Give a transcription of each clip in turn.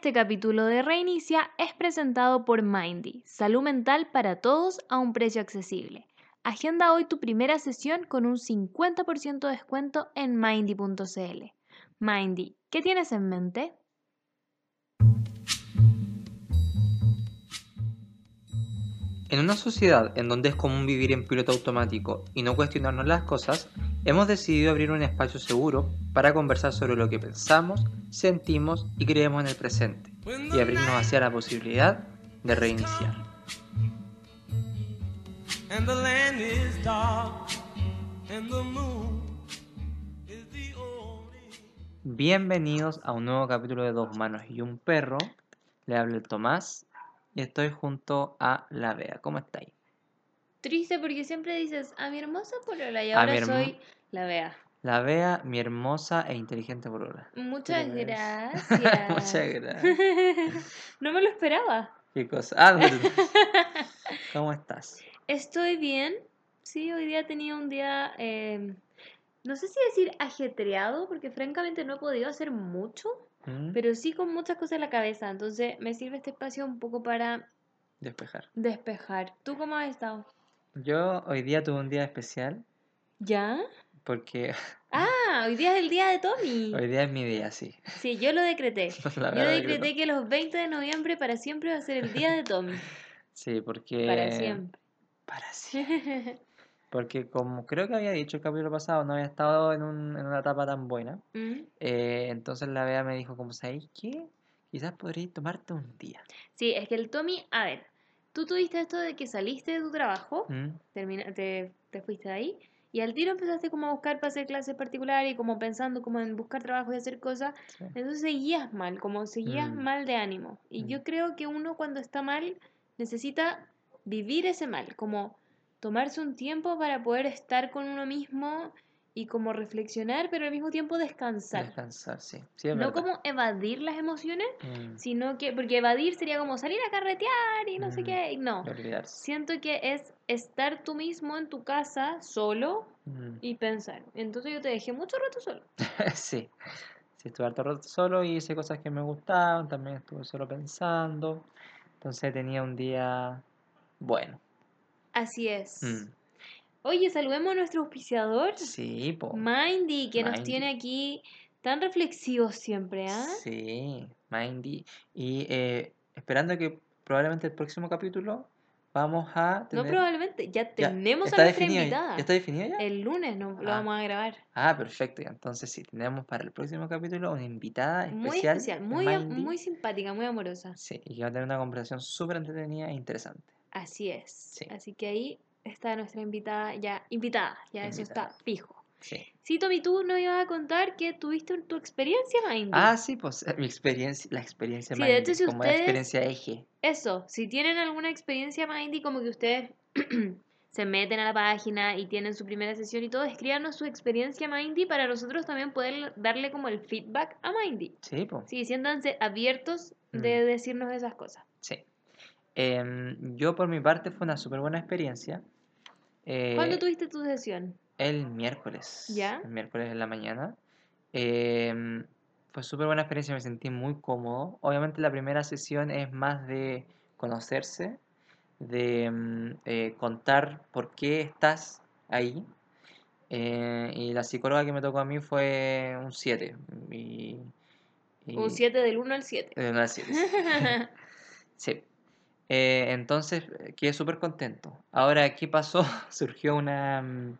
Este capítulo de Reinicia es presentado por Mindy, salud mental para todos a un precio accesible. Agenda hoy tu primera sesión con un 50% de descuento en mindy.cl. Mindy, ¿qué tienes en mente? En una sociedad en donde es común vivir en piloto automático y no cuestionarnos las cosas, hemos decidido abrir un espacio seguro para conversar sobre lo que pensamos, sentimos y creemos en el presente y abrirnos hacia la posibilidad de reiniciar. Bienvenidos a un nuevo capítulo de Dos Manos y un Perro. Le habla el Tomás y estoy junto a la Bea. ¿Cómo estáis? Triste porque siempre dices a mi hermosa polola y A mi ahora soy la Bea. La Bea, mi hermosa e inteligente polola. Muchas Pero gracias. Muchas gracias. no me lo esperaba. ¿Qué cosa? Ah, ¿Cómo estás? Estoy bien. Sí, hoy día he tenido un día, eh, no sé si decir ajetreado, porque francamente no he podido hacer mucho, ¿Mm? pero sí con muchas cosas en la cabeza. Entonces me sirve este espacio un poco para Despejar. despejar. ¿Tú cómo has estado? Yo hoy día tuve un día especial ¿Ya? porque Ah, hoy día es el día de Tommy. hoy día es mi día, sí. Sí, yo lo decreté. Yo verdad que decreté no. que los 20 de noviembre para siempre va a ser el día de Tommy. Sí, porque... Para siempre. Para siempre. Porque como creo que había dicho el capítulo pasado, no había estado en, un- en una etapa tan buena. Mm. eh, entonces la Bea me dijo, como sabéis qué? Quizás podríais tomarte un día. Sí, es que el Tommy, a ver, tú tuviste esto de que saliste de tu trabajo, ¿Mm? termina- te, te fuiste de ahí, y al tiro empezaste como a buscar para hacer clases particulares y como pensando como en buscar trabajo y hacer cosas, Sí. entonces seguías mal, como seguías Mm. mal de ánimo. Y Mm. yo creo que uno cuando está mal necesita vivir ese mal, como tomarse un tiempo para poder estar con uno mismo y como reflexionar, pero al mismo tiempo descansar. Descansar, sí. Sí, es No verdad. como evadir las emociones, Mm, sino que, porque evadir sería como salir a carretear y no sé Mm. qué, no. olvidarse. Siento que es estar tú mismo en tu casa solo Mm. y pensar. Entonces yo te dejé mucho rato solo. Sí, sí, estuve harto rato solo y hice cosas que me gustaban, también estuve solo pensando, entonces tenía un día bueno. Así es. Oye, saludemos a nuestro auspiciador, Sí, po. Mindy, que nos tiene aquí tan reflexivos siempre, ¿ah? Sí, Mindy. Y eh, esperando que probablemente el próximo capítulo vamos a No tener... probablemente, ya Ya, tenemos ¿está a nuestra ya? invitada. ¿Ya está definido ya? El lunes no, lo Ah. vamos a grabar. Ah, perfecto. ya. Entonces sí, tenemos para el próximo capítulo una invitada Muy especial. especial, muy, am- Mindy. muy simpática, muy amorosa. Sí, y que va a tener una conversación súper entretenida e interesante. Así es. Sí. Así que ahí está nuestra invitada ya, invitada, ya eso está fijo. Sí. Sí, Tommy, tú nos ibas a contar que tuviste tu experiencia, Mindy. Ah, sí, pues eh, mi experiencia, la experiencia Sí, de hecho, Mindy, si como la experiencia eje. Eso, si tienen alguna experiencia, Mindy, como que ustedes se meten a la página y tienen su primera sesión y todo, escríbanos su experiencia, Mindy, para nosotros también poder darle como el feedback a Mindy. Sí, pues. Sí, siéntanse abiertos de Mm. decirnos esas cosas. Em, yo por mi parte fue una súper buena experiencia. Eh, ¿Cuándo tuviste tu sesión? El miércoles. ¿Ya? El miércoles en la mañana. Em, fue súper buena experiencia, me sentí muy cómodo. Obviamente la primera sesión es más de conocerse, de mm, eh, contar por qué estás ahí. Eh, y la psicóloga que me tocó a mí fue un 7. Y, y- Un 7 del 1 al 7. eh, no, siete, sí. Sí. Eh, entonces eh, quedé súper contento. Ahora, ¿qué pasó? Surgió una, mm,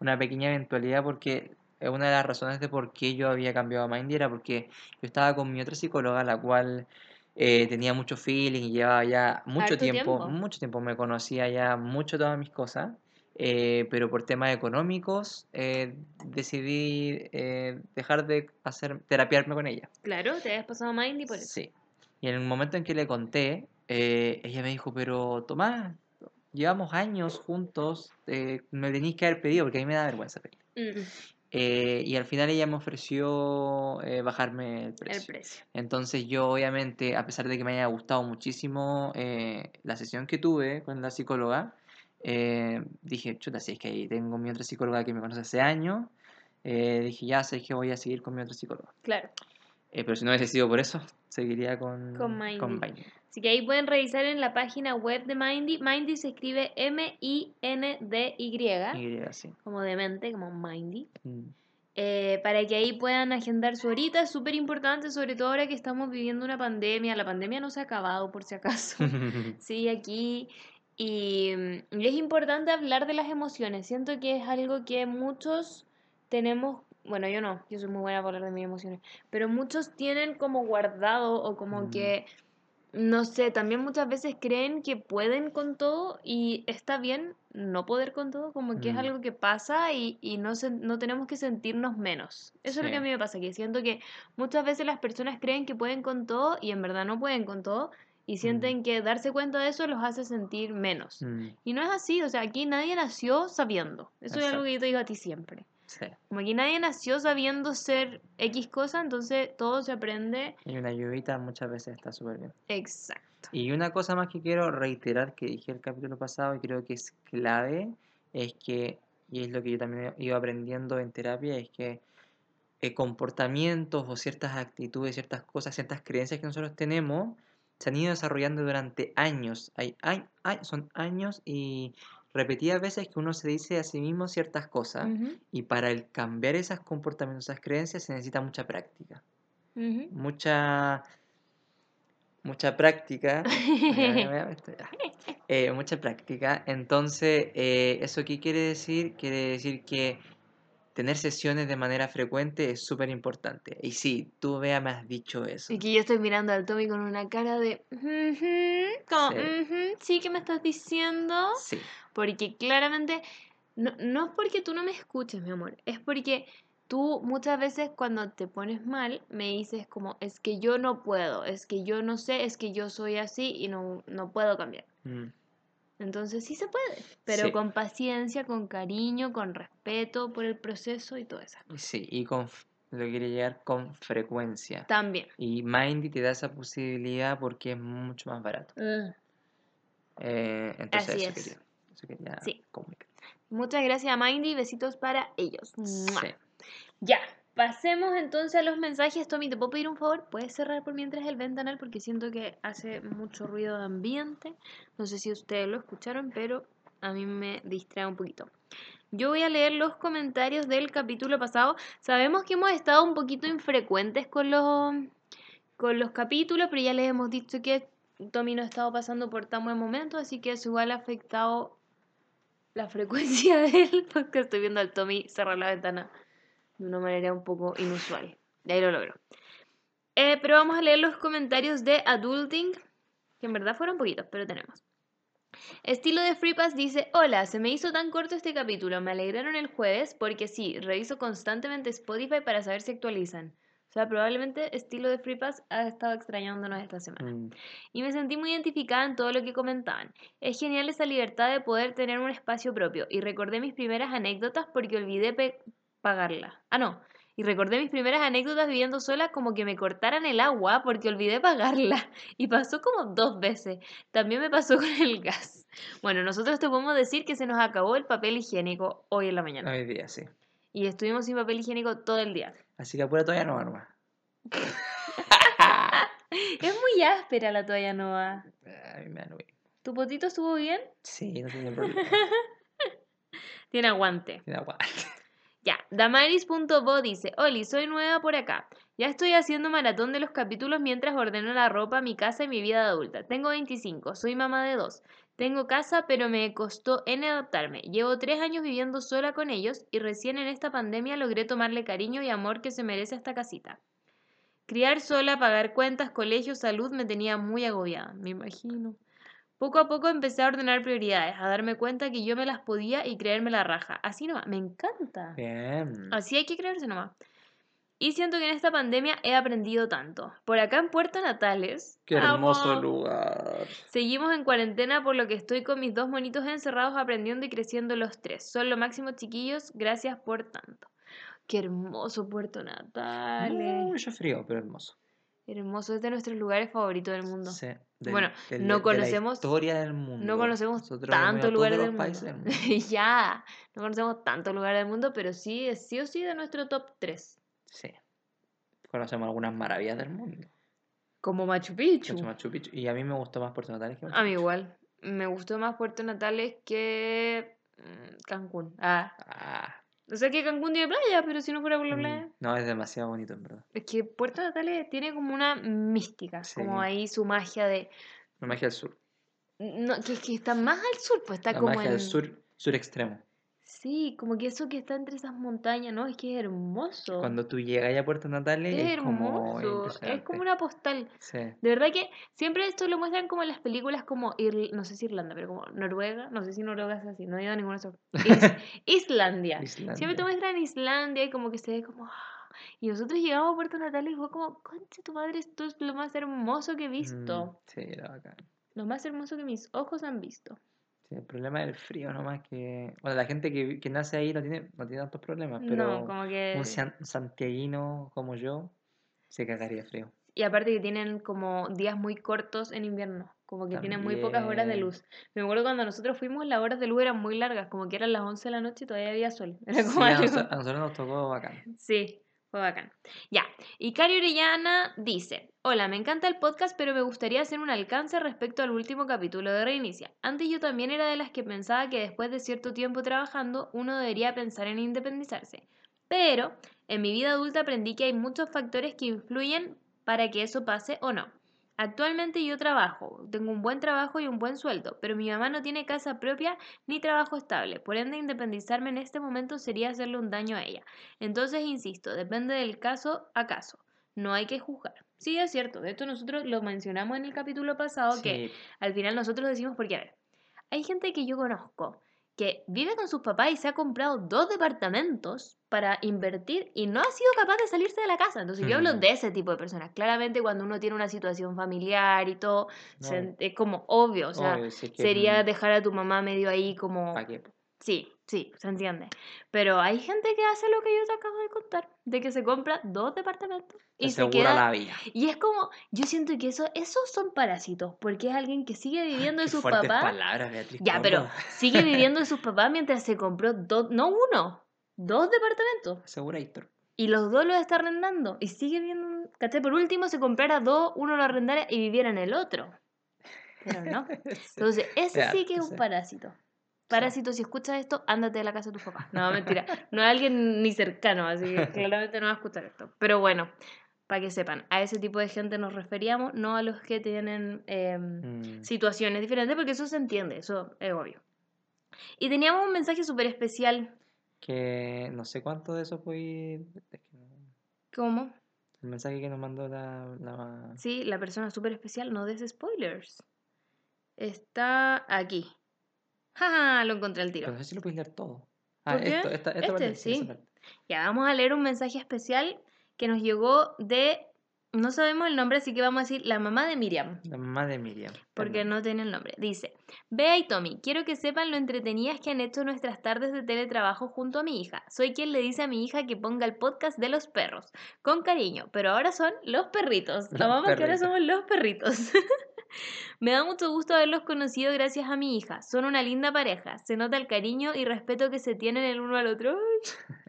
una pequeña eventualidad porque eh, una de las razones de por qué yo había cambiado a Mindy era porque yo estaba con mi otra psicóloga, la cual eh, tenía mucho feeling y llevaba ya mucho tiempo, tiempo. mucho tiempo, me conocía ya mucho todas mis cosas, eh, pero por temas económicos eh, decidí eh, dejar de hacer terapiarme con ella. Claro, te habías pasado a Mindy por eso. Sí. Y en el momento en que le conté, eh, ella me dijo, pero Tomás, llevamos años juntos, eh, me tenéis que haber pedido, porque a mí me da vergüenza pedir. Mm, Eh, y al final ella me ofreció eh, bajarme el el precio. precio. Entonces yo obviamente, a pesar de que me haya gustado muchísimo eh, la sesión que tuve con la psicóloga, eh, dije, chuta, si es que ahí tengo mi otra psicóloga que me conoce hace años, eh, dije, ya sé que voy a seguir con mi otra psicóloga. Claro. Eh, pero si no hubiese sido por eso, seguiría con, Con Mindy. con Mindy. Así que ahí pueden revisar en la página web de Mindy. Mindy se escribe M-I-N-D-Y, Y así. como demente, como Mindy. Mm. eh, para que ahí puedan agendar su horita. Es súper importante, sobre todo ahora que estamos viviendo una pandemia. La pandemia no se ha acabado, por si acaso. Sí, aquí. Y, mm, y es importante hablar de las emociones. Siento que es algo que muchos tenemos, bueno, yo no, yo soy muy buena para hablar de mis emociones, pero muchos tienen como guardado o como Mm. que, no sé, también muchas veces creen que pueden con todo y está bien no poder con todo, como que es Mm. algo que pasa y, y no, se- no tenemos que sentirnos menos. Eso es lo que a mí me pasa, que siento que muchas veces las personas creen que pueden con todo y en verdad no pueden con todo y sienten que darse cuenta de eso los hace sentir menos. Mm, Y no es así, o sea, aquí nadie nació sabiendo. Eso es algo que yo te digo a ti siempre. Sí. Como aquí nadie nació sabiendo ser X cosa, entonces todo se aprende Y una lluvita muchas veces está súper bien. exacto. Y una cosa más que quiero reiterar que dije el capítulo pasado y creo que es clave, es que, y es lo que yo también iba aprendiendo en terapia, es que eh, comportamientos o ciertas actitudes, ciertas cosas, ciertas creencias que nosotros tenemos, se han ido desarrollando durante años. Hay, hay, hay- son años y repetidas veces que uno se dice a sí mismo ciertas cosas. Y para el cambiar esos comportamientos, esas creencias, se necesita mucha práctica. Mucha, mucha práctica. Eh, mucha práctica. Entonces, eh, ¿eso qué quiere decir? Quiere decir que tener sesiones de manera frecuente es súper importante. Y sí, tú, Bea, me has dicho eso. Y que yo estoy mirando al Tommy con una cara de... "Ujú", como, Sí. "Ujú, sí, ¿qué me estás diciendo? Sí, Porque claramente, no, no es porque tú no me escuches, mi amor, es porque tú muchas veces cuando te pones mal me dices como, es que yo no puedo, es que yo no sé, es que yo soy así y no, no puedo cambiar. mm, Entonces sí se puede, pero Sí. con paciencia, con cariño, con respeto por el proceso y todo eso. sí, y con, lo quiere llegar con frecuencia. También. Y Mindy te da esa posibilidad porque es mucho más barato. Eh, entonces, Así eso es. quería, eso quería Sí. comunicar. Muchas gracias a Mindy, besitos para ellos. Sí. Ya, pasemos entonces a los mensajes. Tommy, ¿te puedo pedir un favor? ¿Puedes cerrar por mientras el ventanal? Porque siento que hace mucho ruido de ambiente. No sé si ustedes lo escucharon, pero a mí me distrae un poquito. Yo voy a leer los comentarios del capítulo pasado. Sabemos que hemos estado un poquito infrecuentes con los, con los capítulos, pero ya les hemos dicho que Tommy no ha estado pasando por tan buen momento, así que eso igual ha afectado la frecuencia del podcast. Estoy viendo al Tommy cerrar la ventana de una manera un poco inusual. De ahí lo logro. Eh, pero vamos a leer los comentarios de Adulting, que en verdad fueron poquitos, pero tenemos. Estilo de Free Pass dice, hola, se me hizo tan corto este capítulo, me alegraron el jueves porque sí, reviso constantemente Spotify para saber si actualizan. O sea, probablemente estilo de Free Pass ha estado extrañándonos esta semana Mm, y me sentí muy identificada en todo lo que comentaban. Es genial esa libertad de poder tener un espacio propio y recordé mis primeras anécdotas porque olvidé pagarla. Ah, no. Y recordé mis primeras anécdotas viviendo sola como que me cortaran el agua porque olvidé pagarla. Y pasó como dos veces. También me pasó con el gas. Bueno, nosotros te podemos decir que se nos acabó el papel higiénico hoy en la mañana. Hoy día, sí. Y estuvimos sin papel higiénico todo el día. Así que apura todavía no, arma. Es muy áspera la toalla nueva. A mí me. ¿Tu potito estuvo bien? Sí, no tiene problema. Tiene aguante. Tiene aguante. Ya, Damaris.bo dice, Oli, soy nueva por acá. Ya estoy haciendo maratón de los capítulos mientras ordeno la ropa, mi casa y mi vida adulta. Tengo 25, soy mamá de dos. Tengo casa, pero me costó en adaptarme. Llevo tres años viviendo sola con ellos y recién en esta pandemia logré tomarle cariño y amor que se merece esta casita. Criar sola, pagar cuentas, colegio, salud me tenía muy agobiada, me imagino. Poco a poco empecé a ordenar prioridades, a darme cuenta que yo me las podía y creerme la raja. Así nomás, me encanta. Bien. Así hay que creerse nomás. Y siento que en esta pandemia he aprendido tanto. Por acá en Puerto Natales. Qué hermoso amo, lugar. Seguimos en cuarentena por lo que estoy con mis dos monitos encerrados aprendiendo y creciendo los tres. Son lo máximo chiquillos, gracias por tanto. Qué hermoso Puerto Natales. Mucho frío, pero hermoso. Hermoso, es de nuestros lugares favoritos del mundo. Sí, del- Bueno, del- no de conocemos- la historia del mundo. No conocemos tantos lugares del del mundo. ya, no conocemos tantos lugares del mundo, pero sí, es sí o sí de nuestro top 3. Sí. conocemos algunas maravillas del mundo. Como Machu Picchu. Machu, Machu Picchu. Y a mí me gustó más Puerto Natales que Machu A mí igual. Me gustó más Puerto Natales que mm, Cancún. Ah. Ah, O sea que Cancún tiene playa, pero si no fuera por la mm, playa. no, es demasiado bonito, en verdad. Es que Puerto Natales tiene como una mística, como ahí su magia de. La magia del sur. No, que, que está más al sur, pues está La como magia en. del sur, sur extremo. Sí, como que eso que está entre esas montañas, ¿no? Es que es hermoso. Cuando tú llegas a Puerto Natales Es es, como hermoso. Es como una postal. Sí. De verdad que siempre esto lo muestran como en las películas como, Ir- no sé si Irlanda, pero como Noruega, no sé si Noruega es así, no he ido a esos. Is- Islandia. Siempre te muestran Islandia y como que se ve como... Y nosotros llegamos a Puerto Natales y fue como, concha tu madre, esto es lo más hermoso que he visto. Mm, sí, era bacán. Lo más hermoso que mis ojos han visto. Sí, el problema es el frío nomás que... Bueno, la gente que, que nace ahí no tiene, no tiene tantos problemas, No, pero como que... un san- santiaguino como yo se cagaría frío. Y aparte que tienen como días muy cortos en invierno, como que tienen muy pocas horas de luz. Me acuerdo cuando nosotros fuimos, las horas de luz eran muy largas, como que eran las 11 de la noche y todavía había sol. Era Sí, como algo- noso- a nosotros nos tocó bacán. Sí, fue bacán. Ya, Cari Orellana dice, hola, me encanta el podcast, pero me gustaría hacer un alcance respecto al último capítulo de Reinicia. Antes yo también era de las que pensaba que después de cierto tiempo trabajando, uno debería pensar en independizarse. Pero en mi vida adulta aprendí que hay muchos factores que influyen para que eso pase o no. Actualmente yo trabajo, tengo un buen trabajo y un buen sueldo, pero mi mamá no tiene casa propia ni trabajo estable, por ende independizarme en este momento sería hacerle un daño a ella. Entonces, insisto, depende del caso a caso, no hay que juzgar. Sí, es cierto, de hecho nosotros lo mencionamos en el capítulo pasado que al final nosotros decimos, porque a ver, hay gente que yo conozco que vive con sus papás y se ha comprado dos departamentos para invertir y no ha sido capaz de salirse de la casa. Entonces yo hablo Ujú. de ese tipo de personas. Claramente cuando uno tiene una situación familiar y todo, no, se- es como obvio, o sea, obvio, si es que, sería mm, dejar a tu mamá medio ahí como... Sí, sí, se entiende. Pero hay gente que hace lo que yo te acabo de contar, de que se compra dos departamentos y se queda... la vida. Y es como, yo siento que eso, esos son parásitos, porque es alguien que sigue viviendo de sus papás. palabras, Beatriz. Ya, ¿cómo? pero sigue viviendo de sus papás mientras se compró dos, no uno, dos departamentos. Asegurator. Y los dos los está arrendando. Y sigue viviendo, ¿cachai? Por último, se comprara dos, uno lo arrendara y viviera en el otro. Pero no. Entonces, ese sí que es un parásito. Parásito, si escuchas esto, ándate de la casa de tus papás. No, mentira. No es alguien ni cercano, así que claramente no va a escuchar esto. Pero bueno, para que sepan, a ese tipo de gente nos referíamos, no a los que tienen eh, Mm, situaciones diferentes, porque eso se entiende, eso es obvio. Y teníamos un mensaje súper especial. que no sé cuánto de eso fue. ¿Cómo? El mensaje que nos mandó la. la- Sí, la persona súper especial, no des spoilers. Está aquí. Jaja, lo encontré al tiro. Pero no sé si lo puedes leer todo. Ah, ¿Por qué? esto, esta, esta Este, parte, sí, parte. Ya, vamos a leer un mensaje especial que nos llegó de. No sabemos el nombre, así que vamos a decir la mamá de Miriam. La mamá de Miriam. Porque Perdón. no tiene el nombre. Dice, Bea y Tommy, quiero que sepan lo entretenidas que han hecho nuestras tardes de teletrabajo junto a mi hija. Soy quien le dice a mi hija que ponga el podcast de los perros, con cariño, pero ahora son los perritos. Los Amamos que ahora somos los perritos. Me da mucho gusto haberlos conocido gracias a mi hija. Son una linda pareja. Se nota el cariño y respeto que se tienen el uno al otro.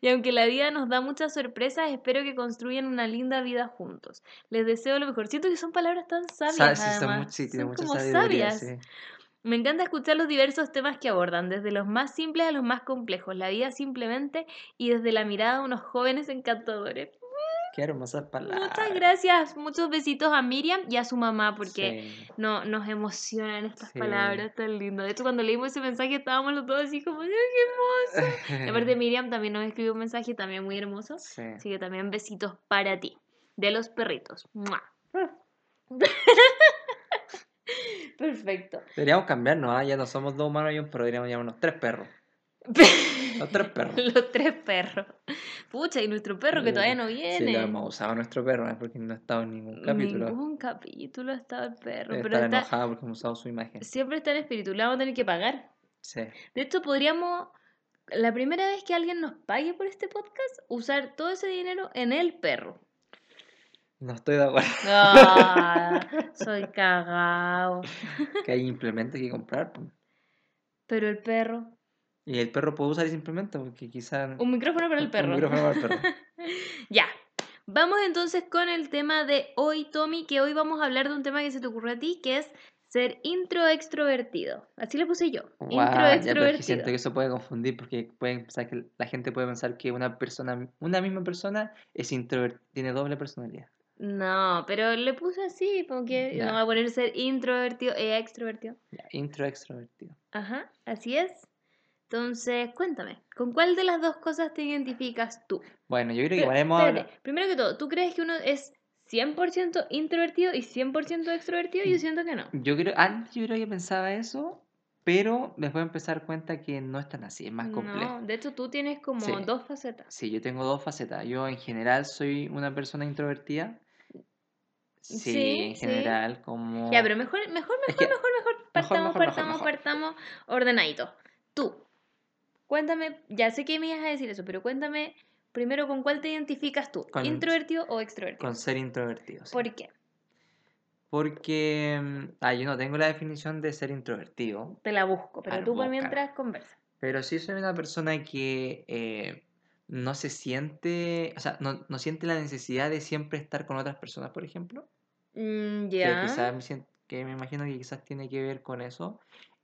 Y aunque la vida nos da muchas sorpresas, espero que construyan una linda vida juntos. Les deseo lo mejor. Siento que son palabras tan sabias. Sa- sí, son además. sí, Son como sabias. sí. Me encanta escuchar los diversos temas que abordan, desde los más simples a los más complejos, la vida simplemente y desde la mirada de unos jóvenes encantadores. Qué hermosas palabras. Muchas gracias, muchos besitos a Miriam y a su mamá porque Sí. no, nos emocionan estas Sí. palabras tan lindas. De hecho, cuando leímos ese mensaje estábamos los dos así como, ¡ay, qué hermoso! Y aparte Miriam también nos escribió un mensaje también muy hermoso. Sí. Así que también besitos para ti, de los perritos. ¡Mua! Perfecto. Deberíamos cambiarnos, ¿ah? ya no somos dos humanos y un perro, deberíamos llamarnos tres perros. Los tres perros. Los tres perros. Pucha, y nuestro perro que todavía no Sí, viene. lo hemos usado nuestro perro, ¿eh? porque no ha estado en ningún capítulo. Ningún capítulo ha estado el perro. Debe Pero estar está, enojado porque hemos usado su imagen. siempre está en espíritu. Le vamos a tener que pagar. Sí. De hecho, podríamos, la primera vez que alguien nos pague por este podcast, usar todo ese dinero en el perro. No estoy de acuerdo. Ah, soy cagao. que hay implementos que comprar. pues. Pero el perro. Y el perro puede usar ese implemento porque quizás. Un micrófono para el perro. Un micrófono para el perro. Ya. Vamos entonces con el tema de hoy, Tommy, que hoy vamos a hablar de un tema que se te ocurrió a ti, que es ser intro extrovertido. Así le puse yo. Guau, intro ya, pero es que extrovertido. siento que eso puede confundir porque pueden pensar que la gente puede pensar que una persona, una misma persona es introvertida, tiene doble personalidad. No, pero le puse así, porque no va a poner ser introvertido e extrovertido. Ya, intro extrovertido. Ajá, así es. Entonces, cuéntame, ¿con cuál de las dos cosas te identificas tú? Bueno, yo creo que igual hemos primero que todo, ¿tú crees que uno es 100% introvertido y 100% extrovertido? Mm. Yo siento que no. Yo creo, antes yo creo que pensaba eso, pero después empecé a dar cuenta que no es tan así, es más complejo. No, de hecho tú tienes como Sí. dos facetas. Sí, yo tengo dos facetas. Yo en general soy una persona introvertida. Sí, Sí, en sí. general, como... Ya, pero mejor, mejor, Es mejor, que- mejor, mejor. Partamos, mejor, mejor, partamos, mejor. partamos ordenadito. Tú, cuéntame, ya sé que me ibas a decir eso, pero cuéntame primero con cuál te identificas tú, Con- introvertido o extrovertido. Con ser introvertido. sí. ¿Por qué? Porque ah, yo no tengo la definición de ser introvertido, Te la busco, pero tú por mientras conversa. pero sí soy una persona que eh, no se siente, o sea, no, no siente la necesidad de siempre estar con otras personas, por ejemplo. Mm, que ya. sien- que me imagino que quizás tiene que ver con eso.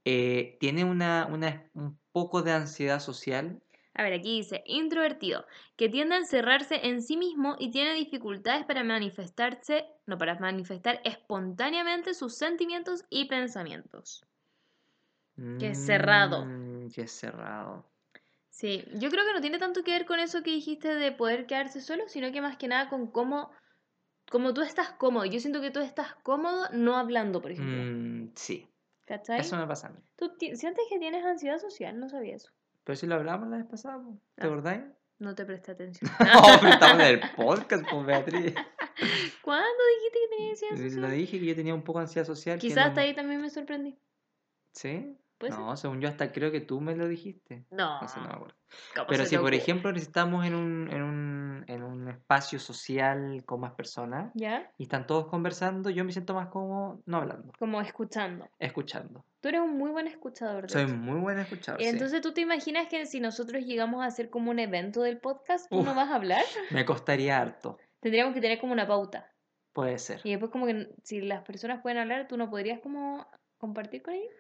Eh, tiene una, una- un poco de ansiedad social. A ver, aquí dice, introvertido, que tiende a encerrarse en sí mismo y tiene dificultades para manifestarse, no, para manifestar espontáneamente sus sentimientos y pensamientos. Que es cerrado. Mm, que es cerrado. Sí, yo creo que no tiene tanto que ver con eso que dijiste de poder quedarse solo, sino que más que nada con cómo, cómo tú estás cómodo. Yo siento que tú estás cómodo no hablando, por ejemplo. Mm, sí, ¿Cachai? eso me pasa a mí. ¿Tú sientes que tienes ansiedad social? No sabía eso. Pero si lo hablamos la vez pasada, ¿te Ah. acordáis? No te presté atención. No, pero estamos en el podcast, pues Beatriz. ¿Cuándo dijiste que tenías ansiedad Lo social? dije que yo tenía un poco de ansiedad social. Quizás no- hasta ahí también me sorprendí. ¿Sí? No, según yo hasta creo que tú me lo dijiste. No. No sé, no me acuerdo. ¿cómo Pero si por ejemplo necesitamos en un, en un, en un espacio social con más personas ¿Ya? y están todos conversando, yo me siento más cómodo no hablando, Como escuchando. escuchando. Tú eres un muy buen escuchador. de Soy hecho. muy buen escuchador. sí. Entonces, ¿tú te imaginas que si nosotros llegamos a hacer como un evento del podcast, tú no Uf. vas a hablar? Me costaría harto, Tendríamos que tener como una pauta. puede ser. Y después como que si las personas pueden hablar, tú no podrías como compartir con ellos.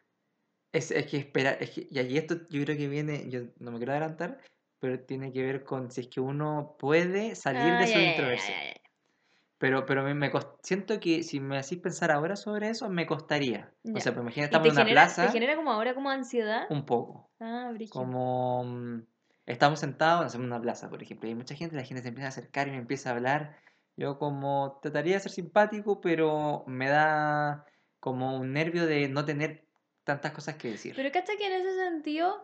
Es, es que espera, es que, y aquí esto yo creo que viene, yo no me quiero adelantar, pero tiene que ver con si es que uno puede salir Ah, de su introversión. Pero, pero me, me cos- siento que si me hacís pensar ahora sobre eso, me costaría. O sea, pues imagina, ¿Y estamos en una genera, plaza, te genera como ahora como ansiedad? un poco. Ah, brígido. Como mm, estamos sentados en una plaza, por ejemplo, y hay mucha gente, la gente se empieza a acercar y me empieza a hablar. Yo como trataría de ser simpático, pero me da como un nervio de no tener tantas cosas que decir. Pero cacha que en ese sentido,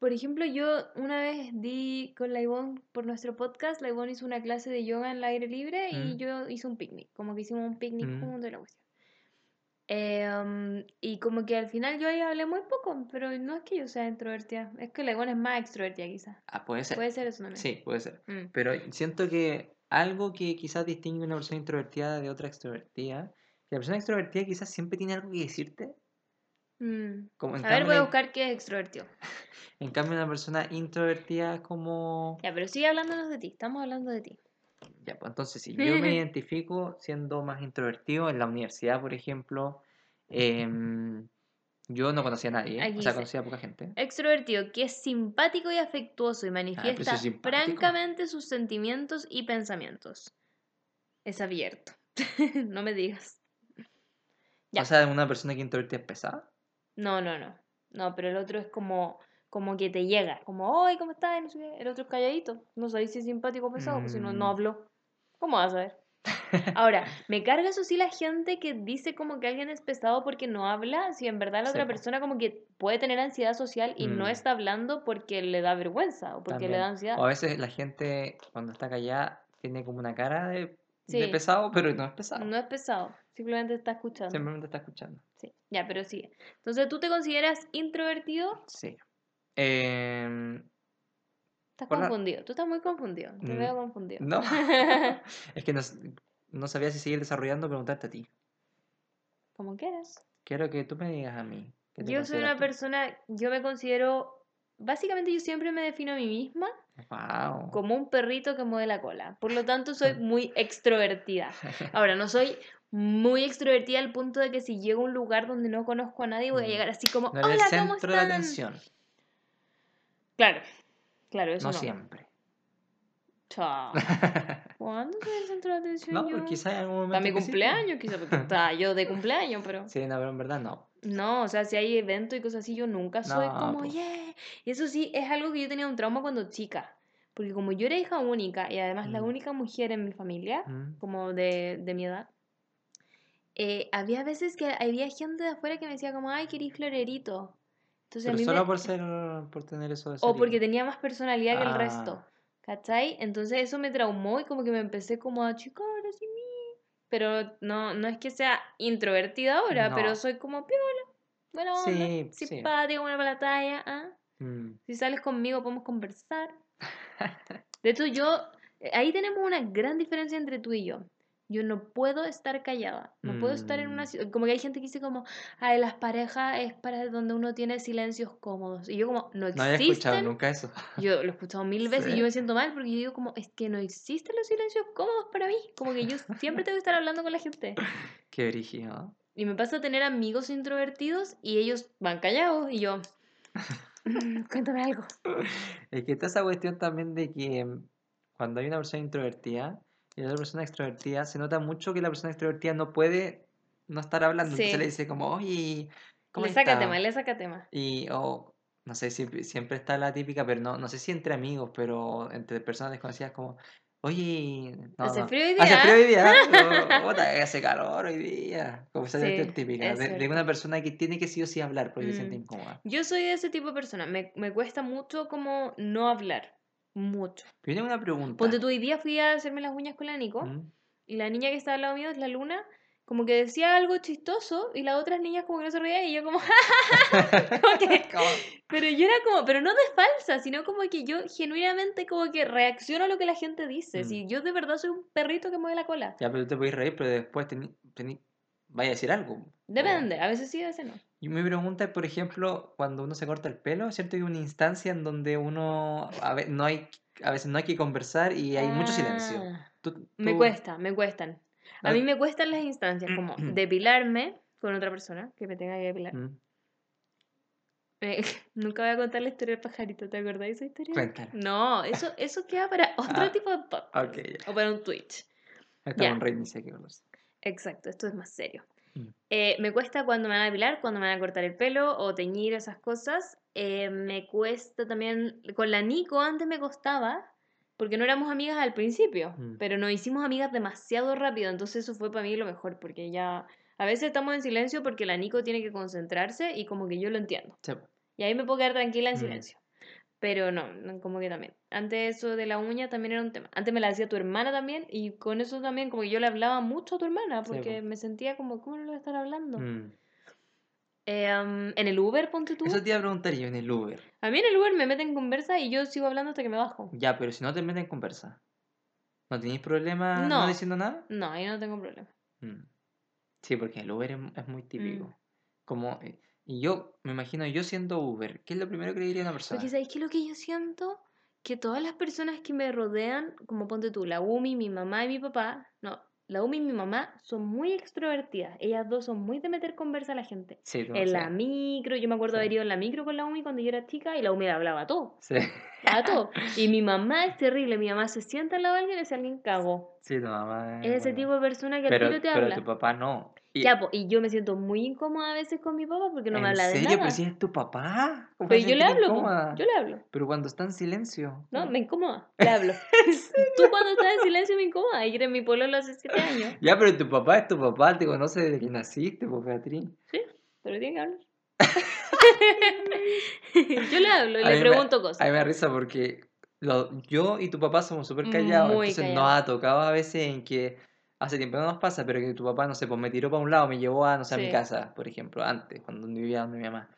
por ejemplo, yo una vez di con la Ivonne por nuestro podcast, la Ivonne hizo una clase de yoga en el aire libre y Mm. yo hice un picnic, como que hicimos un picnic Mm. juntos y la cuestión. Em, y como que al final yo ahí hablé muy poco, pero no es que yo sea introvertida, es que la Ivonne es más extrovertida quizás. Ah, puede ser. Puede ser eso también. Sí, puede ser. Mm. Pero siento que algo que quizás distingue una persona introvertida de otra extrovertida, que la persona extrovertida quizás siempre tiene algo que decirte. Mm. Como A ver, voy a buscar qué es extrovertido. en cambio una persona introvertida es como... Ya, pero sigue hablándonos de ti, estamos hablando de ti. Ya, pues entonces sí, yo me identifico siendo más introvertido en la universidad, por ejemplo. em, yo no conocía a nadie, Aquí o sea, conocía a poca gente. Extrovertido, que es simpático y afectuoso y Ah, manifiesta francamente sus sentimientos y pensamientos. Es abierto. no me digas. Ya. O sea, una persona que introvertida es pesada. No, no, no. No, pero el otro es como, como que te llega. Como, ¡ay, ¿cómo estás? No sé qué. El otro es calladito. No sabéis si es simpático o pesado, pues si no, no Mm. habló. ¿Cómo vas a saber? Ahora, me carga eso sí la gente que dice como que alguien es pesado porque no habla, si en verdad la otra persona como que puede tener ansiedad social y no Mm. está hablando porque le da vergüenza o porque le da ansiedad. O a veces la gente cuando está callada tiene como una cara de, de Sí. pesado, pero no es pesado. No es pesado, simplemente está escuchando. Simplemente está escuchando. Sí, ya, pero sigue. Entonces, ¿tú te consideras introvertido? Sí. Em, Estás Hola. confundido. Tú estás muy confundido. Te Mm, veo confundido. no. es que no, no sabía si seguir desarrollando, preguntarte a ti. Como quieras. Quiero que tú me digas a mí. ¿qué te Yo soy una tú? persona, yo me considero básicamente yo siempre me defino a mí misma Wow. como un perrito que mueve la cola. Por lo tanto, soy muy extrovertida. Ahora, no soy muy extrovertida al punto de que si llego a un lugar donde no conozco a nadie voy a Mm. llegar así como, No hola, ¿cómo centro de están? atención. Claro, claro, eso No no. siempre. Chao. ¿Cuándo soy el centro de atención no, yo? quizás en algún momento. Para mi que sí, pues. cumpleaños, quizá, porque estaba yo de cumpleaños, pero... Sí, no, pero en verdad no. No, o sea, si hay eventos y cosas así, yo nunca soy No, como, pues. yeah. Y eso sí, es algo que yo tenía un trauma cuando chica. Porque como yo era hija única y además la Mm. única mujer en mi familia, Mm. como de, de mi edad, eh, había veces que había gente de afuera que me decía como, ay, querís florerito. Entonces a Pero mí solo me... por ser, por tener eso de O ser porque hijo. tenía más personalidad que el resto. Ah. ¿Cachai? Entonces eso me traumó y como que me empecé como a mí. Pero no, no es que sea introvertida ahora, pero soy como piola. Buena onda, Sí, sí. simpática, buena para la talla. ¿ah? Mm. Si sales conmigo podemos conversar. De hecho, yo, eh, ahí tenemos una gran diferencia entre tú y yo. Yo no puedo estar callada. No puedo estar en una... Mm. Como que hay gente que dice como, ay, las parejas es para donde uno tiene silencios cómodos. Y yo como, no No había escuchado existen. nunca eso. Yo lo he escuchado mil veces y Sí. yo me siento mal porque yo digo como, es que no existen los silencios cómodos para mí. Como que yo siempre tengo que estar hablando con la gente. Qué brígido. Y me pasa tener amigos introvertidos y ellos van callados y yo, "Mm, cuéntame algo. Es que está esa cuestión también de que mm, cuando hay una persona introvertida y la otra persona extrovertida, se nota mucho que la persona extrovertida no puede no estar hablando. Sí. Entonces le dice como, oye, ¿cómo Le saca estás?". tema, le saca tema. Y, o, no sé, siempre, siempre está la típica, pero no, no sé si entre amigos, pero entre personas desconocidas como, oye, no, Hace no, frío hoy hace día, frío ¿eh?". hoy día, o, "Puta, hace calor hoy día. Como esa Sí, típica, es de, de una persona que tiene que sí o sí hablar porque se siente Mm. incómoda. Yo soy de ese tipo de persona. Me, me cuesta mucho como no hablar. Mucho. Yo tengo una pregunta. Ponte tú, hoy día fui a hacerme las uñas con la Nico. ¿Mm? Y la niña que estaba al lado mío, es la Luna, como que decía algo chistoso y las otras niñas como que no se reían y yo como, como que- Pero yo era como, pero no de falsa, sino como que yo genuinamente como que reacciono a lo que la gente dice. Mm. Si yo de verdad soy un perrito que mueve la cola. Ya, pero tú te puedes reír, pero después tení, tení- vaya a decir algo. O- Depende, a veces sí, a veces no. Y mi pregunta es, por ejemplo, cuando uno se corta el pelo, ¿cierto? Hay una instancia en donde uno, a ve- no hay, a veces no hay que conversar y hay mucho silencio. Ah, Tú- Me cuesta, me cuestan. A mí me cuestan las instancias como depilarme con otra persona que me tenga que depilar. Mm, Eh, nunca voy a contar la historia del pajarito, ¿te acordás de esa historia? Cuéntala. No, eso, eso queda para otro Ah, tipo de podcast. Ok, ya. O para un Twitch. Está Ya. un reinicio que conoce. Exacto, esto es más serio. Mm. Eh, me cuesta cuando me van a depilar, cuando me van a cortar el pelo o teñir esas cosas. Eh, me cuesta también, con la Nico antes me costaba, porque no éramos amigas al principio, Mm. pero nos hicimos amigas demasiado rápido, entonces eso fue para mí lo mejor, porque ya a veces estamos en silencio porque la Nico tiene que concentrarse y como que yo lo entiendo. Sí. Y ahí me puedo quedar tranquila en Mm. silencio. Pero no, como que también. Antes eso de la uña también era un tema. Antes me la hacía tu hermana también y con eso también como que yo le hablaba mucho a tu hermana Sí, porque po. me sentía como, ¿cómo no le voy a estar hablando? Mm. Eh, um, en el Uber, ponte tú. Eso te iba a preguntar yo en el Uber. A mí en el Uber me meten en conversa y yo sigo hablando hasta que me bajo. Ya, pero si no te meten en conversa, ¿no tenéis problema no, No. diciendo nada? No, ahí no tengo problema. Mm. Sí, porque el Uber es, es muy típico. Mm. Como, eh, y yo me imagino, yo siendo Uber, ¿qué es lo primero que le diría a una persona? Porque ¿sabéis qué es lo que yo siento? Que todas las personas que me rodean, como ponte tú, la Umi, mi mamá y mi papá, no, la Umi y mi mamá son muy extrovertidas. Ellas dos son muy de meter conversa a la gente. Sí, tú- En la micro, yo me acuerdo Sí. haber ido en la micro con la Umi cuando yo era chica y la Umi hablaba todo. sí, A todo. Y mi mamá es terrible. Mi mamá se sienta al lado de alguien y dice alguien cagó. sí, tu mamá Es ese bueno. tipo de persona que al pero, tiro te pero habla. tu papá no. Y, Ya, po, y yo me siento muy incómoda a veces con mi papá porque no me ¿En habla de serio? nada. Pero si es tu papá. ¿cómo Pero yo le hablo, po, yo le hablo. Pero cuando está en silencio. No, me incomoda, le hablo. Tú cuando estás en silencio me incomoda. Y eres mi pololo hace siete años. Ya, pero tu papá es tu papá, te conoce desde que naciste, pues Beatriz. Sí, pero tiene que hablar. yo le hablo y A le me- pregunto cosas. A mí me da risa porque lo- yo y tu papá somos súper callados. Muy entonces nos ha tocado a veces en que hace tiempo no nos pasa, pero que tu papá, no sé, pues me tiró para un lado, me llevó a, no sé, a mi Sí. casa, por ejemplo, antes, cuando vivía donde mi mamá.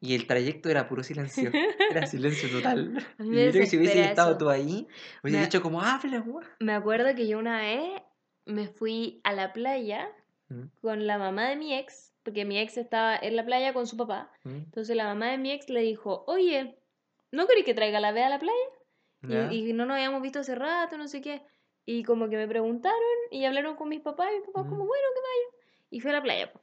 Y el trayecto era puro silencio. Era silencio total. Y yo creo que si hubiese estado tú ahí, hubiese Me- dicho como, habla, güey. Me acuerdo que yo una vez me fui a la playa Mm, con la mamá de mi ex, porque mi ex estaba en la playa con su papá. mm. Entonces la mamá de mi ex le dijo, oye, ¿no queréis que traiga la vea a la playa? ¿Ya? Y, y no nos habíamos visto hace rato, no sé qué. Y como que me preguntaron y hablaron con mis papás y mis papás Mm. como, bueno, que vaya. Y fui a la playa. po.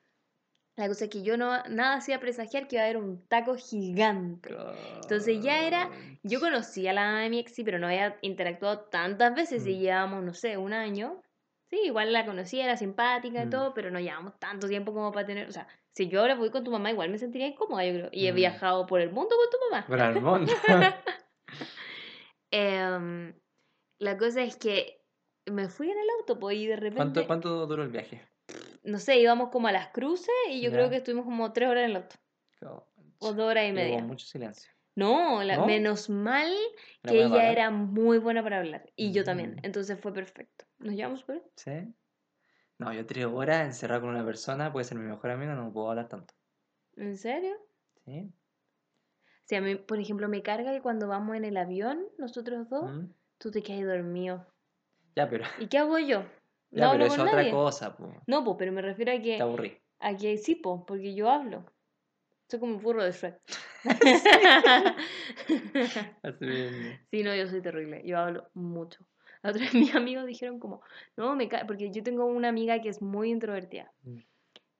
La cosa es que yo no, nada hacía presagiar que iba a haber un taco gigante. Entonces ya era- Yo conocí a la mamá de mi ex, sí, pero no había interactuado tantas veces y Mm. llevábamos, no sé, un año. Sí, igual la conocía, era simpática y Mm. todo, pero no llevábamos tanto tiempo como para tener, o sea, si yo ahora voy con tu mamá, igual me sentiría incómoda, yo creo. Y he viajado por el mundo con tu mamá. Por el mundo. Em, la cosa es que me fui en el auto, pues, y de repente, ¿Cuánto, ¿Cuánto duró el viaje? no sé, íbamos como a las cruces y yo creo que estuvimos como tres horas en el auto, o dos horas y Hubo media. mucho silencio. No, la- ¿No? menos mal Era que ella era muy buena para hablar y yo también, Mm. entonces fue perfecto. Nos llevamos por ¿Sí? No, yo tres horas encerrado con una persona, puede ser mi mejor amigo, no puedo hablar tanto. ¿En serio? ¿Sí? Si a mí, por ejemplo, me carga que cuando vamos en el avión, nosotros dos, ¿Mm? tú te quedas dormido. Ya, pero, ¿Y qué hago yo? ya, No pero hablo es con otra nadie. cosa, po. No, pues, pero me refiero a que Te aburrí. aquí sí, po, porque yo hablo. Soy como un burro de Shrek. Así. Sí, no, yo soy terrible. Yo hablo mucho. La otra vez mis amigos dijeron como, no, me ca-", porque yo tengo una amiga que es muy introvertida. Mm.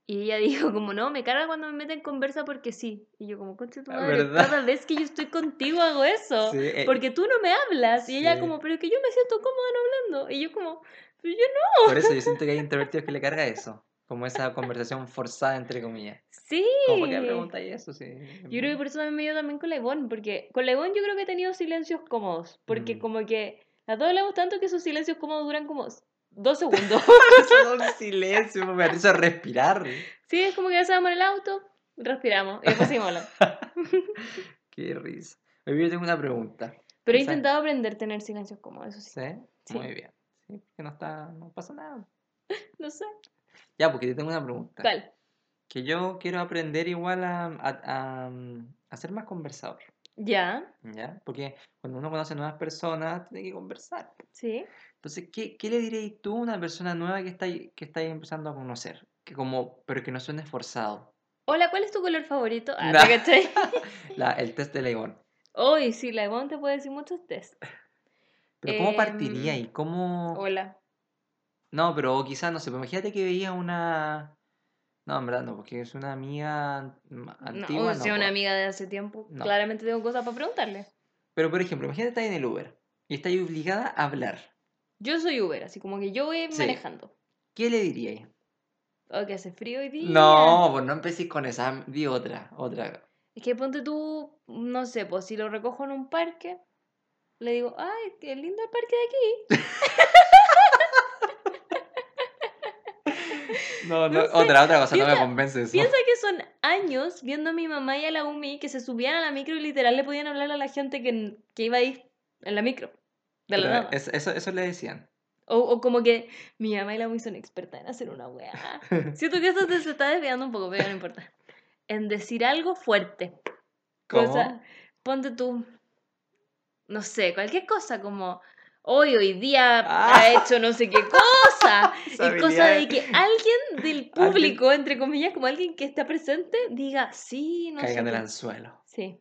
Y ella dijo como, no, me carga cuando me meten en conversa porque sí. Y yo como, concha tu Ah, madre, ¿verdad? cada vez que yo estoy contigo hago eso. Sí, eh, Porque tú no me hablas. Y ella Sí. como, pero es que yo me siento cómoda no hablando. Y yo como, pero yo no. Por eso yo siento que hay introvertidos que le carga eso. Como esa conversación forzada, entre comillas. Sí. Como, ¿por qué preguntáis eso? Sí. Yo creo que por eso también me dio también con la Ivonne, porque con la Ivonne yo creo que he tenido silencios cómodos, porque Mm. como que las dos hablamos tanto que esos silencios cómodos duran como dos segundos. Un silencio, me hizo respirar. sí, es como que en el auto, respiramos y después seguimos. Qué risa. Oye, yo tengo una pregunta. Pero he intentado aprender a tener silencios cómodos, eso sí. ¿Sí? Sí. Muy bien. Sí, porque no está, no pasa nada. No sé. Ya, porque te tengo una pregunta. ¿Cuál? Que yo quiero aprender igual a, a, a- a ser más conversador. Ya, ¿Ya? Porque cuando uno conoce nuevas personas, tiene que conversar. sí. Entonces, ¿qué, qué le diréis tú a una persona nueva que está, ahí- que está ahí empezando a conocer? Que como, pero que no suene esforzado. Hola, ¿cuál es tu color favorito? Ah. ¿te? La, el test de León. Uy, sí, la Ivonne te puede decir muchos test. Pero ¿cómo partiría Em, y cómo...? Hola. No, pero quizás, no sé, pero imagínate que veía una... No, en verdad no, porque es una amiga antigua, no, no. si es una amiga de hace tiempo, No. claramente tengo cosas para preguntarle. Pero, por ejemplo, imagínate estar en el Uber y estás obligada a hablar. Yo soy Uber, así como que yo voy Sí. manejando. ¿Qué le diríais? Oh, que hace frío hoy día. No, pues no empecéis con esa, di otra, otra. Es que ponte tú, no sé, pues si lo recojo en un parque, le digo, ay, qué lindo el parque de aquí. No, no, No sé, otra, otra cosa, no me convence eso. Piensa que son años viendo a mi mamá y a la Umi que se subían a la micro y literal le podían hablar a la gente que, que iba ahí en la micro. De la Pero nada. es- eso, eso le decían. O, o como que mi mamá y la Umi son expertas en hacer una weá. Siento que eso te- se está desviando un poco, pero no importa. En decir algo fuerte. ¿Cómo? Cosa, ponte tú, no sé, cualquier cosa como hoy, hoy día Ah. ha hecho no sé qué cosa. Es cosa de que alguien del público, entre comillas, como alguien que está presente, diga, sí, no sé. Caigan del qué". anzuelo. Sí,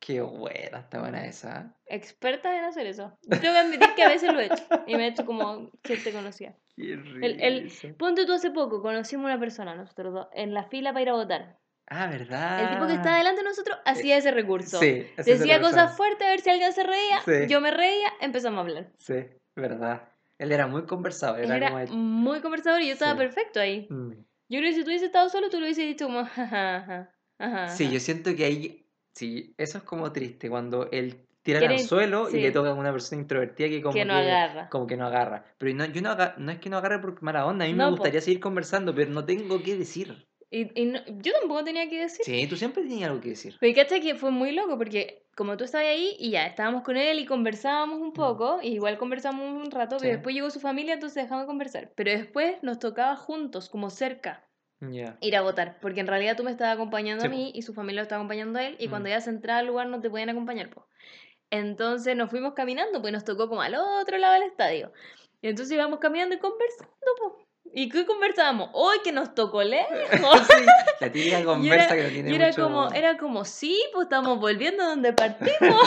Qué buena, está buena esa. experta en hacer eso. Tengo que admitir que a veces lo he hecho y me he hecho como gente conocida. Qué El- el-. Ponte tú hace poco, conocimos a una persona, nosotros dos, en la fila para ir a votar. Ah, ¿verdad? El tipo que estaba delante de nosotros hacía ese recurso. Sí, Decía cosas fuertes a ver si alguien se reía. Sí. Yo me reía, empezamos a hablar. Sí, verdad. Él era muy conversador, Él era, era como el- muy conversador y yo estaba Sí. perfecto ahí. Mm. Yo creo que si tú hubieses estado solo, tú lo hubieses dicho como, ajá, ajá, ajá. Sí, ajá". yo siento que ahí, sí, eso es como triste, cuando él tira al anzuelo y sí. le toca a una persona introvertida que como que no agarra. como que no agarra. Pero no, yo no, no es que no agarre por mala onda, a mí No, me po. gustaría seguir conversando, pero no tengo qué decir. Y, y no- yo tampoco tenía que decir. Sí, tú siempre tenías algo que decir. Pero cacha que fue muy loco porque como tú estabas ahí y ya estábamos con él y conversábamos un poco, y igual conversamos un rato, Mm. Sí. pero después llegó su familia, entonces dejamos de conversar. Pero después nos tocaba juntos, como cerca, Ya. ir a votar, porque en realidad tú me estabas acompañando Sí, a po. mí y su familia lo estaba acompañando a él, y Mm. cuando ya se entraba al lugar no te podían acompañar, pues. Entonces nos fuimos caminando, pues nos tocó como al otro lado del estadio. Y entonces íbamos caminando y conversando, pues. ¿Y qué conversábamos? Hoy que nos tocó leer. Sí, la típica conversa era, que no tiene y era mucho... como, era como, sí, pues estamos volviendo donde partimos. y eso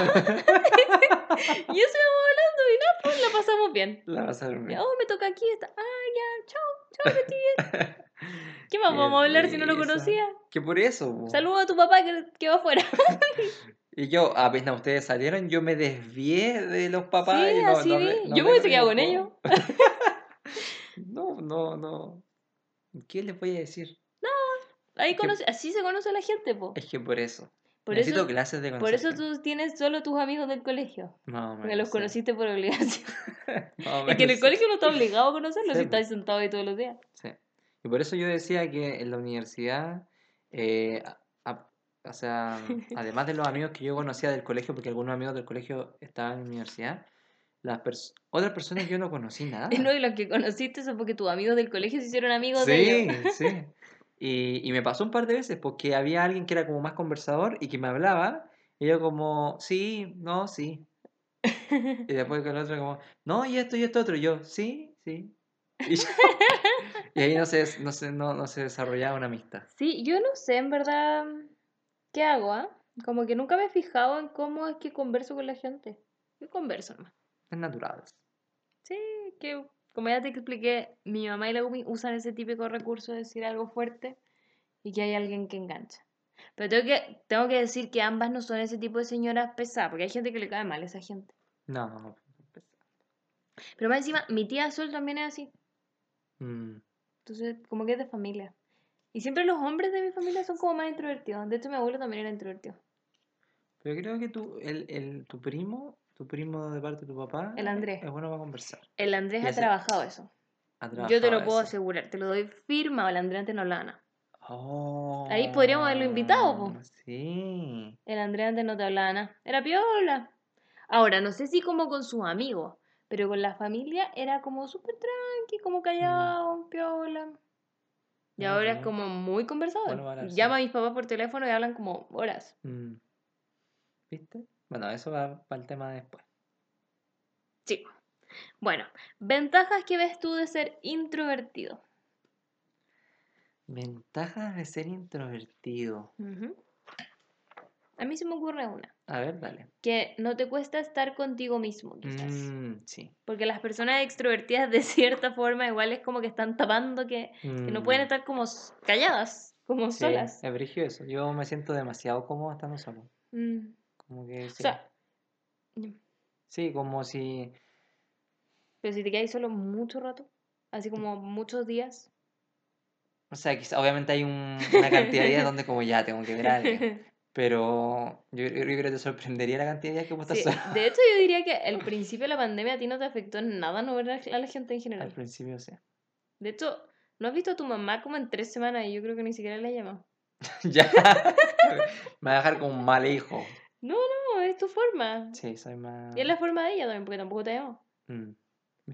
íbamos hablando y no, pues la pasamos bien. La Ya, dormir. oh, me toca aquí esta. Ah, ya, chao, chao, Betty. ¿Qué más vamos a hablar si no lo conocía? Que por eso. po. Saludos a tu papá que, que va afuera. Y yo, apenas ustedes salieron, yo me desvié de los papás. Sí, y no, así no no Yo me hubiese quedado con ellos. No, no, no. ¿Qué les voy a decir? Ahí que- conoce, así se conoce a la gente, po. Es que por eso. Por Necesito eso, clases de por eso tú tienes solo tus amigos del colegio. Más o Porque menos, los sí. conociste por obligación. Más o Es que en el colegio no está obligado a conocerlos Sí, si estás sentado ahí todos los días. Sí. Y por eso yo decía que en la universidad, eh, a- a- o sea, además de los amigos que yo conocía del colegio, porque algunos amigos del colegio estaban en la universidad, las pers- otras personas yo no conocí nada. No, y los que conociste son porque tus amigos del colegio se hicieron amigos de ellos. Sí, sí. Y, y me pasó un par de veces porque había alguien que era como más conversador y que me hablaba y yo como, sí, no, sí. Y después con el otro como, no, y esto y esto otro. Y yo, sí, sí. Y, yo- y ahí no se, no, se, no, no se desarrollaba una amistad. Sí, yo no sé en verdad qué hago, ¿ah? Como que nunca me he fijado en cómo es que converso con la gente. Yo converso nomás. Es natural. Sí, que como ya te expliqué, mi mamá y la Gumi usan ese típico recurso de decir algo fuerte y que hay alguien que engancha. Pero tengo que, tengo que decir que ambas no son ese tipo de señoras pesadas, porque hay gente que le cae mal a esa gente. No, no. Pero más encima, mi tía Sol también es así. Mm, Entonces, como que es de familia. Y siempre los hombres de mi familia son como más introvertidos. De hecho, mi abuelo también era introvertido. Pero creo que tu, el, el, tu primo, tu primo de parte de tu papá, El Andrés. es bueno para conversar. El Andrés ha trabajado eso. Ha Yo te lo trabajado puedo eso. asegurar. Te lo doy firma. El Andrés antes no hablaba nada. Oh, Ahí podríamos haberlo invitado, po. Sí. El Andrés antes no te hablaba nada. Era piola. Ahora, no sé si como con sus amigos, pero con la familia era como súper tranqui, como callado, piola. Y Ah, ahora es como muy conversador. Bueno. Llama a mis papás por teléfono y hablan como horas. Mm. ¿Viste? Bueno, eso va para el tema de después. Sí. Bueno, ventajas que ves tú de ser introvertido. Ventajas de ser introvertido. A mí se me ocurre una. A ver, dale. Que no te cuesta estar contigo mismo, quizás. Mm, sí. Porque las personas extrovertidas de cierta forma igual es como que están tapando que, que no pueden Mm, estar como calladas, como sí, solas. es brígido eso. Yo me siento demasiado cómodo estando solo. Mm. Como que O sí. sea, mm, Sí, como si... pero si te quedas solo mucho rato, así como muchos días. O sea, quizá- obviamente hay un- una cantidad de días donde como ya tengo que ver a alguien. Pero yo, yo creo que te sorprendería la cantidad de días que vos estás Sí, solo. de hecho, yo diría que el principio de la pandemia a ti no te afectó en nada no ver a la gente en Al general. principio sí. De hecho, ¿no has visto a tu mamá como en tres semanas y yo creo que ni siquiera la he llamado? ya. Me va a dejar como un mal hijo. No, no, es tu forma. Sí, soy más... Y es la forma de ella también, porque tampoco te llamó. Mm.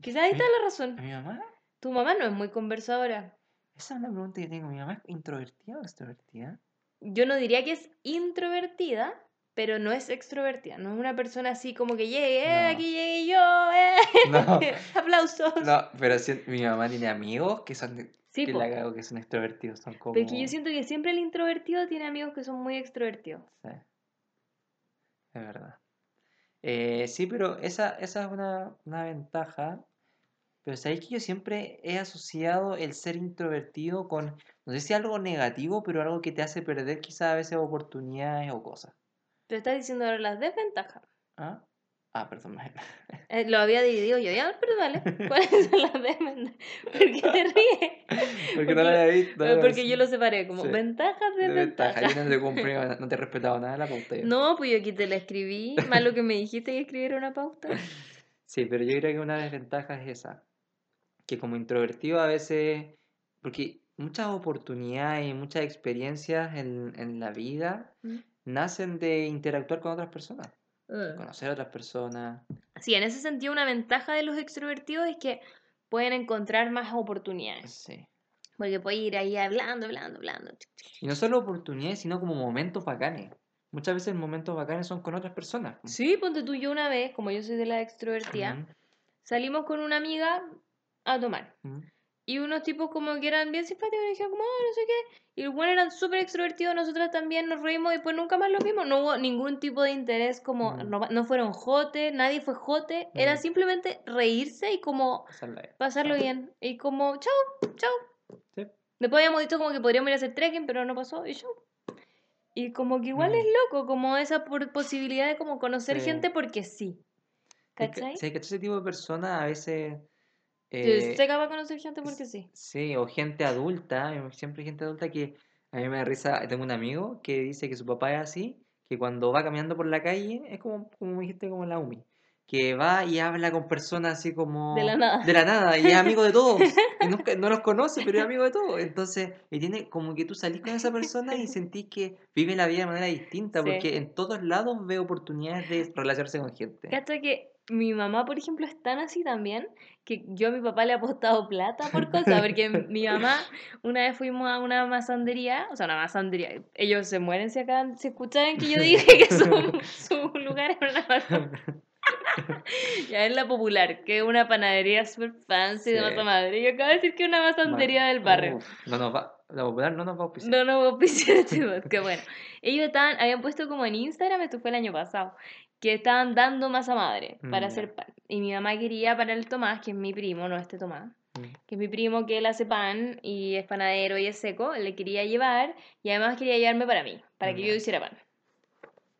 Quizás ahí está la ¿A razón. mi mamá? Tu mamá no es muy conversadora. Esa es una pregunta que tengo. ¿Mi mamá es introvertida o extrovertida? Yo no diría que es introvertida, pero no es extrovertida. No es una persona así como que llegue, eh, No. aquí llegué yo, eh. No. Aplausos. No, pero mi mamá tiene amigos que son, Sí, que la cago, que son extrovertidos, son como... Pero es que yo siento que siempre el introvertido tiene amigos que son muy extrovertidos. Sí, es verdad. Eh, sí, pero esa, esa es una, una ventaja. Pero sabéis que yo siempre he asociado el ser introvertido con, no sé si algo negativo, pero algo que te hace perder quizás a veces oportunidades o cosas. Te estás diciendo ahora las desventajas. ¿Ah? Ah, perdón. Eh, lo había dividido yo, ya, pero dale. ¿Cuáles son las desventajas? ¿Por qué te ríes? Porque no lo había visto. no Porque yo lo separé como Sí. ventajas, Desventaja. desventajas. Yo no te cumplí, no te he respetado nada de la pauta. yo. No, pues yo aquí te la escribí. Más lo que me dijiste que escribiera una pauta. Sí, pero yo creo que una desventaja es esa. Que como introvertido a veces, porque muchas oportunidades y muchas experiencias en, en la vida Mm. nacen de interactuar con otras personas, Eh. conocer a otras personas. Sí, en ese sentido una ventaja de los extrovertidos es que pueden encontrar más oportunidades. Sí. Porque pueden ir ahí hablando, hablando, hablando. Y no solo oportunidades, sino como momentos bacanes. Muchas veces momentos bacanes son con otras personas. po. Sí, ponte tú y yo una vez, como yo soy de la extrovertida, salimos con una amiga a tomar. ujú. Y unos tipos como que eran bien simpáticos y dijeron como, "Ah, no sé qué. Y los buenos eran súper extrovertidos, nosotras también nos reímos y pues nunca más los vimos. No hubo ningún tipo de interés, como Mm. no, no fueron jote, nadie fue jote. Era Mm. simplemente reírse y como Pasarla bien. pasarlo bien. Y como, chao, chao. Sí. Después habíamos dicho como que podríamos ir a hacer trekking, pero no pasó y chao. Y como que igual Mm. es loco, como esa posibilidad de como conocer Sí. gente porque sí. Es que- ¿Cachai? sí, que ese tipo de personas a veces... Eh, que va a conocer gente porque sí. Sí, o gente adulta, eh, siempre gente adulta que a mí me da risa, tengo un amigo que dice que su papá es así, que cuando va caminando por la calle, es como, como dijiste, como la UMI, que va y habla con personas así como... De la nada. De la nada, y es amigo de todos, y nunca, no los conoce, pero es amigo de todos, entonces, y tiene como que tú salís con esa persona y sentís que vive la vida de manera distinta, Sí. porque en todos lados ve oportunidades de relacionarse con gente. Cacha que mi mamá, por ejemplo, es tan así también que yo a mi papá le he apostado plata por cosas, porque mi mamá, una vez fuimos a una masandería, o sea, una masandería, ellos se mueren si acá se escucharan que yo dije que su, su lugar era una masandería. Ya es la popular, que es una panadería súper fancy de masa madre. Yo acabo de decir que es una masandería del barrio. Uf, no nos va, la popular no nos va a auspiciar. No, no voy a auspiciar este podcast. bueno. Ellos estaban, habían puesto como en Instagram, esto fue el año pasado, que estaban dando masa madre Mm, para ya. hacer pan. Y mi mamá quería para el Tomás, que es mi primo, no este Tomás, Mm. que es mi primo que él hace pan y es panadero y es seco, le quería llevar y además quería llevarme para mí, para que yo hiciera pan.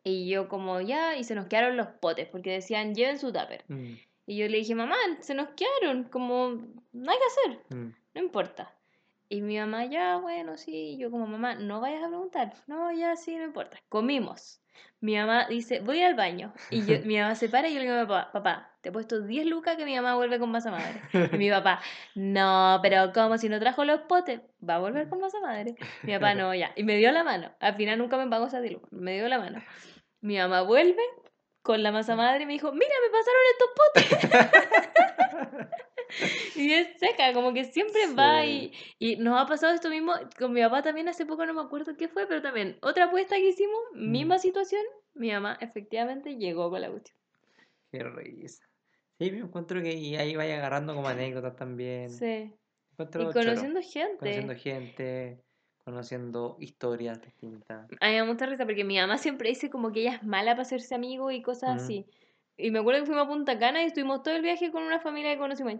Y yo como ya, y se nos quedaron los potes, porque decían lleven su tupper. Mm, Y yo le dije, mamá, se nos quedaron, como no hay que hacer mm. no importa. Y mi mamá, ya, bueno, sí. Y yo como, mamá, no vayas a preguntar. No, ya, sí, no importa. Comimos. Mi mamá dice, voy al baño. Y yo, mi mamá se para y yo le digo a mi papá, papá, te he puesto 10 lucas que mi mamá vuelve con masa madre. Y mi papá, no, pero como si no trajo los potes, va a volver con masa madre. Mi papá, no, ya. Y me dio la mano. Al final nunca me pagó esa 10 lucas. Me dio la mano. Mi mamá vuelve con la masa madre y me dijo, mira, me pasaron estos potes. Y es seca, como que siempre va y, y nos ha pasado esto mismo con mi papá también hace poco, no me acuerdo qué fue, pero también otra apuesta que hicimos, Mm. misma situación, mi mamá efectivamente llegó con la cuestión. Qué risa. Sí, me encuentro que ahí vaya agarrando como anécdotas también. Sí. Encuentro Y choro. conociendo gente. Conociendo gente, conociendo historias distintas. A mí me da mucha risa porque mi mamá siempre dice como que ella es mala para hacerse amigo y cosas Mm. así. Y me acuerdo que fuimos a Punta Cana y estuvimos todo el viaje con una familia que conocimos.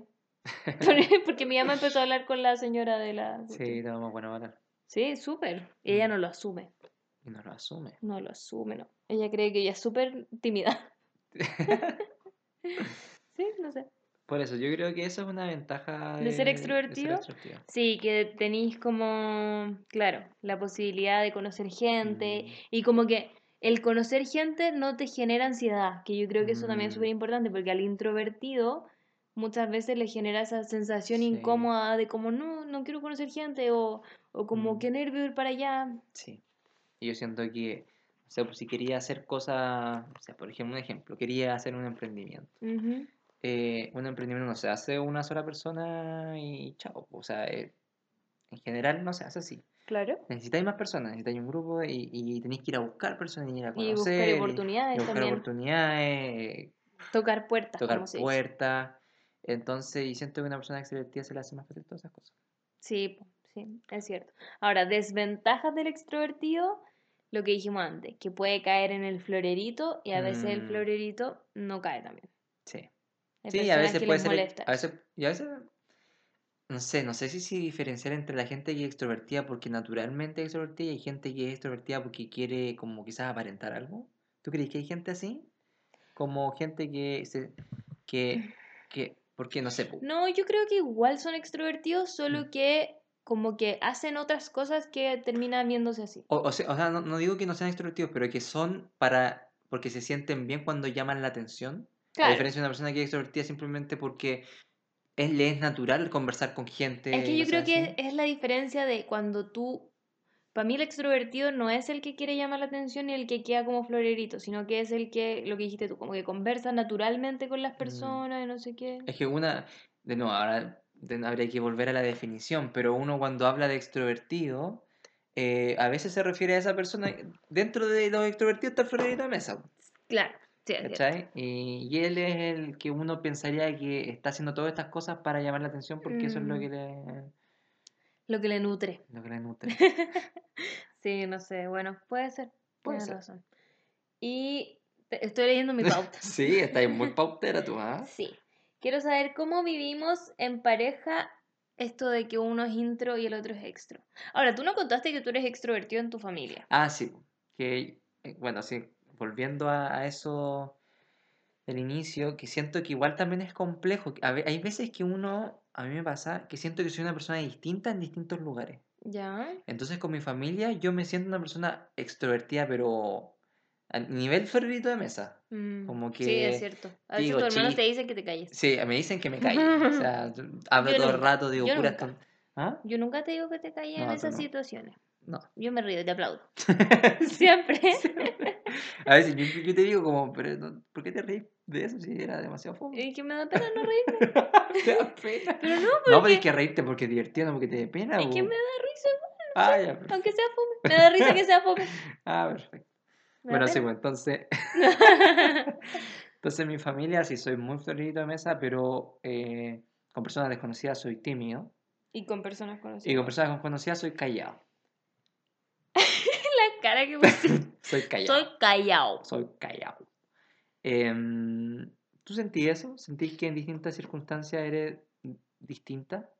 Porque mi mamá empezó a hablar con la señora de la... Sí, tenemos buena hora. Sí, súper. Y ella Mm. no lo asume. Y no lo asume. No lo asume, no. Ella cree que ella es súper tímida. Sí, no sé. Por eso, yo creo que eso es una ventaja ¿De ser de- extrovertido. Sí, que tenéis como, claro, la posibilidad de conocer gente Mm, y como que el conocer gente no te genera ansiedad, que yo creo que eso también es Mm. súper importante porque al introvertido muchas veces le genera esa sensación Sí. incómoda de como no, no quiero conocer gente o, o como Mm. qué nervio ir para allá. sí. Y yo siento que, o sea, pues si quería hacer cosas, o sea, por ejemplo, un ejemplo, quería hacer un emprendimiento. Eh, un emprendimiento no se hace una sola persona y chao. O sea, eh, en general no se hace así. Claro. Necesitáis más personas, necesitáis un grupo y, y tenéis que ir a buscar personas y ir a Y buscar conocer. y- oportunidades y buscar también. oportunidades, Tocar puertas, tocar puertas. Entonces, y siento que una persona extrovertida se le hace más fácil todas esas cosas. Sí, sí, es cierto. Ahora, desventajas del extrovertido, lo que dijimos antes, que puede caer en el florerito y a veces el Mm. florerito no cae también. Sí. Hay Sí, a veces que puede ser. molesta A veces, y a veces, no sé, no sé si, si diferenciar entre la gente que es extrovertida porque naturalmente es extrovertida y hay gente que es extrovertida porque quiere como quizás aparentar algo. ¿Tú crees que hay gente así? Como gente que se, que, que, porque no sé, No, yo creo que igual son extrovertidos, Mm. solo que como que hacen otras cosas que terminan viéndose así. o, o sea, o sea, no, no digo que no sean extrovertidos, pero que son para, porque se sienten bien cuando llaman la atención. A Claro. diferencia de una persona que es extrovertida simplemente porque es, le es natural conversar con gente. Es que yo creo que así. es la diferencia de cuando tú... Para mí el extrovertido no es el que quiere llamar la atención y el que queda como florerito, sino que es el que, lo que dijiste tú, como que conversa naturalmente con Mm. las personas y no sé qué. Es que una, de nuevo, ahora de- habría que volver a la definición, pero uno cuando habla de extrovertido, eh, a veces se refiere a esa persona, dentro de los extrovertidos está el florerito de mesa. Claro. Sí. ¿Cachai? Y, y él es el que uno pensaría que está haciendo todas estas cosas para llamar la atención porque eso es lo Mm. que le, Lo que le nutre. lo que le nutre. Sí, no sé, bueno, puede ser. Puede Tienes ser. razón. Y te- estoy leyendo mi pauta. Sí, está ahí muy pautera tú, ¿ah? Sí. Quiero saber cómo vivimos en pareja esto de que uno es intro y el otro es extro. Ahora, tú no contaste que tú eres extrovertido en tu familia. Ah, sí, que, eh, bueno, sí, volviendo a, a eso del inicio, que siento que igual también es complejo. A hay veces que uno, a mí me pasa, que siento que soy una persona distinta en distintos lugares. Ya. Entonces con mi familia yo me siento una persona extrovertida, pero a nivel ferrito de mesa. Mm, Como Sí, que es cierto. A veces tus hermanos te dicen que te calles. Sí, me dicen que me calle. O sea, hablo Yo todo el rato, digo yo puras nunca. ¿Ah? Yo nunca te digo que te calles en No, tú esas no. situaciones. No. Yo me río y te aplaudo. Siempre. A veces yo, yo te digo como, pero ¿por qué te reís de eso si era demasiado fome? Y que me da pena no reírme. ¿Te da pena? Pero no, No, pero porque es que reírte porque es divertido, no porque te dé pena. es que me da risa, Ah, ya, perfecto. aunque sea fome. Me da risa que sea fome. Ah, perfecto. Da Bueno, sí, pues entonces, entonces mi familia sí soy muy florito de mesa, pero eh, con personas desconocidas soy tímido y con personas y conocidas. con personas desconocidas soy callado. La cara que pusiste. Soy callado. Soy callado. Soy callado. Em, ¿tú sentís eso? ¿Sentís que en distintas circunstancias eres distinta?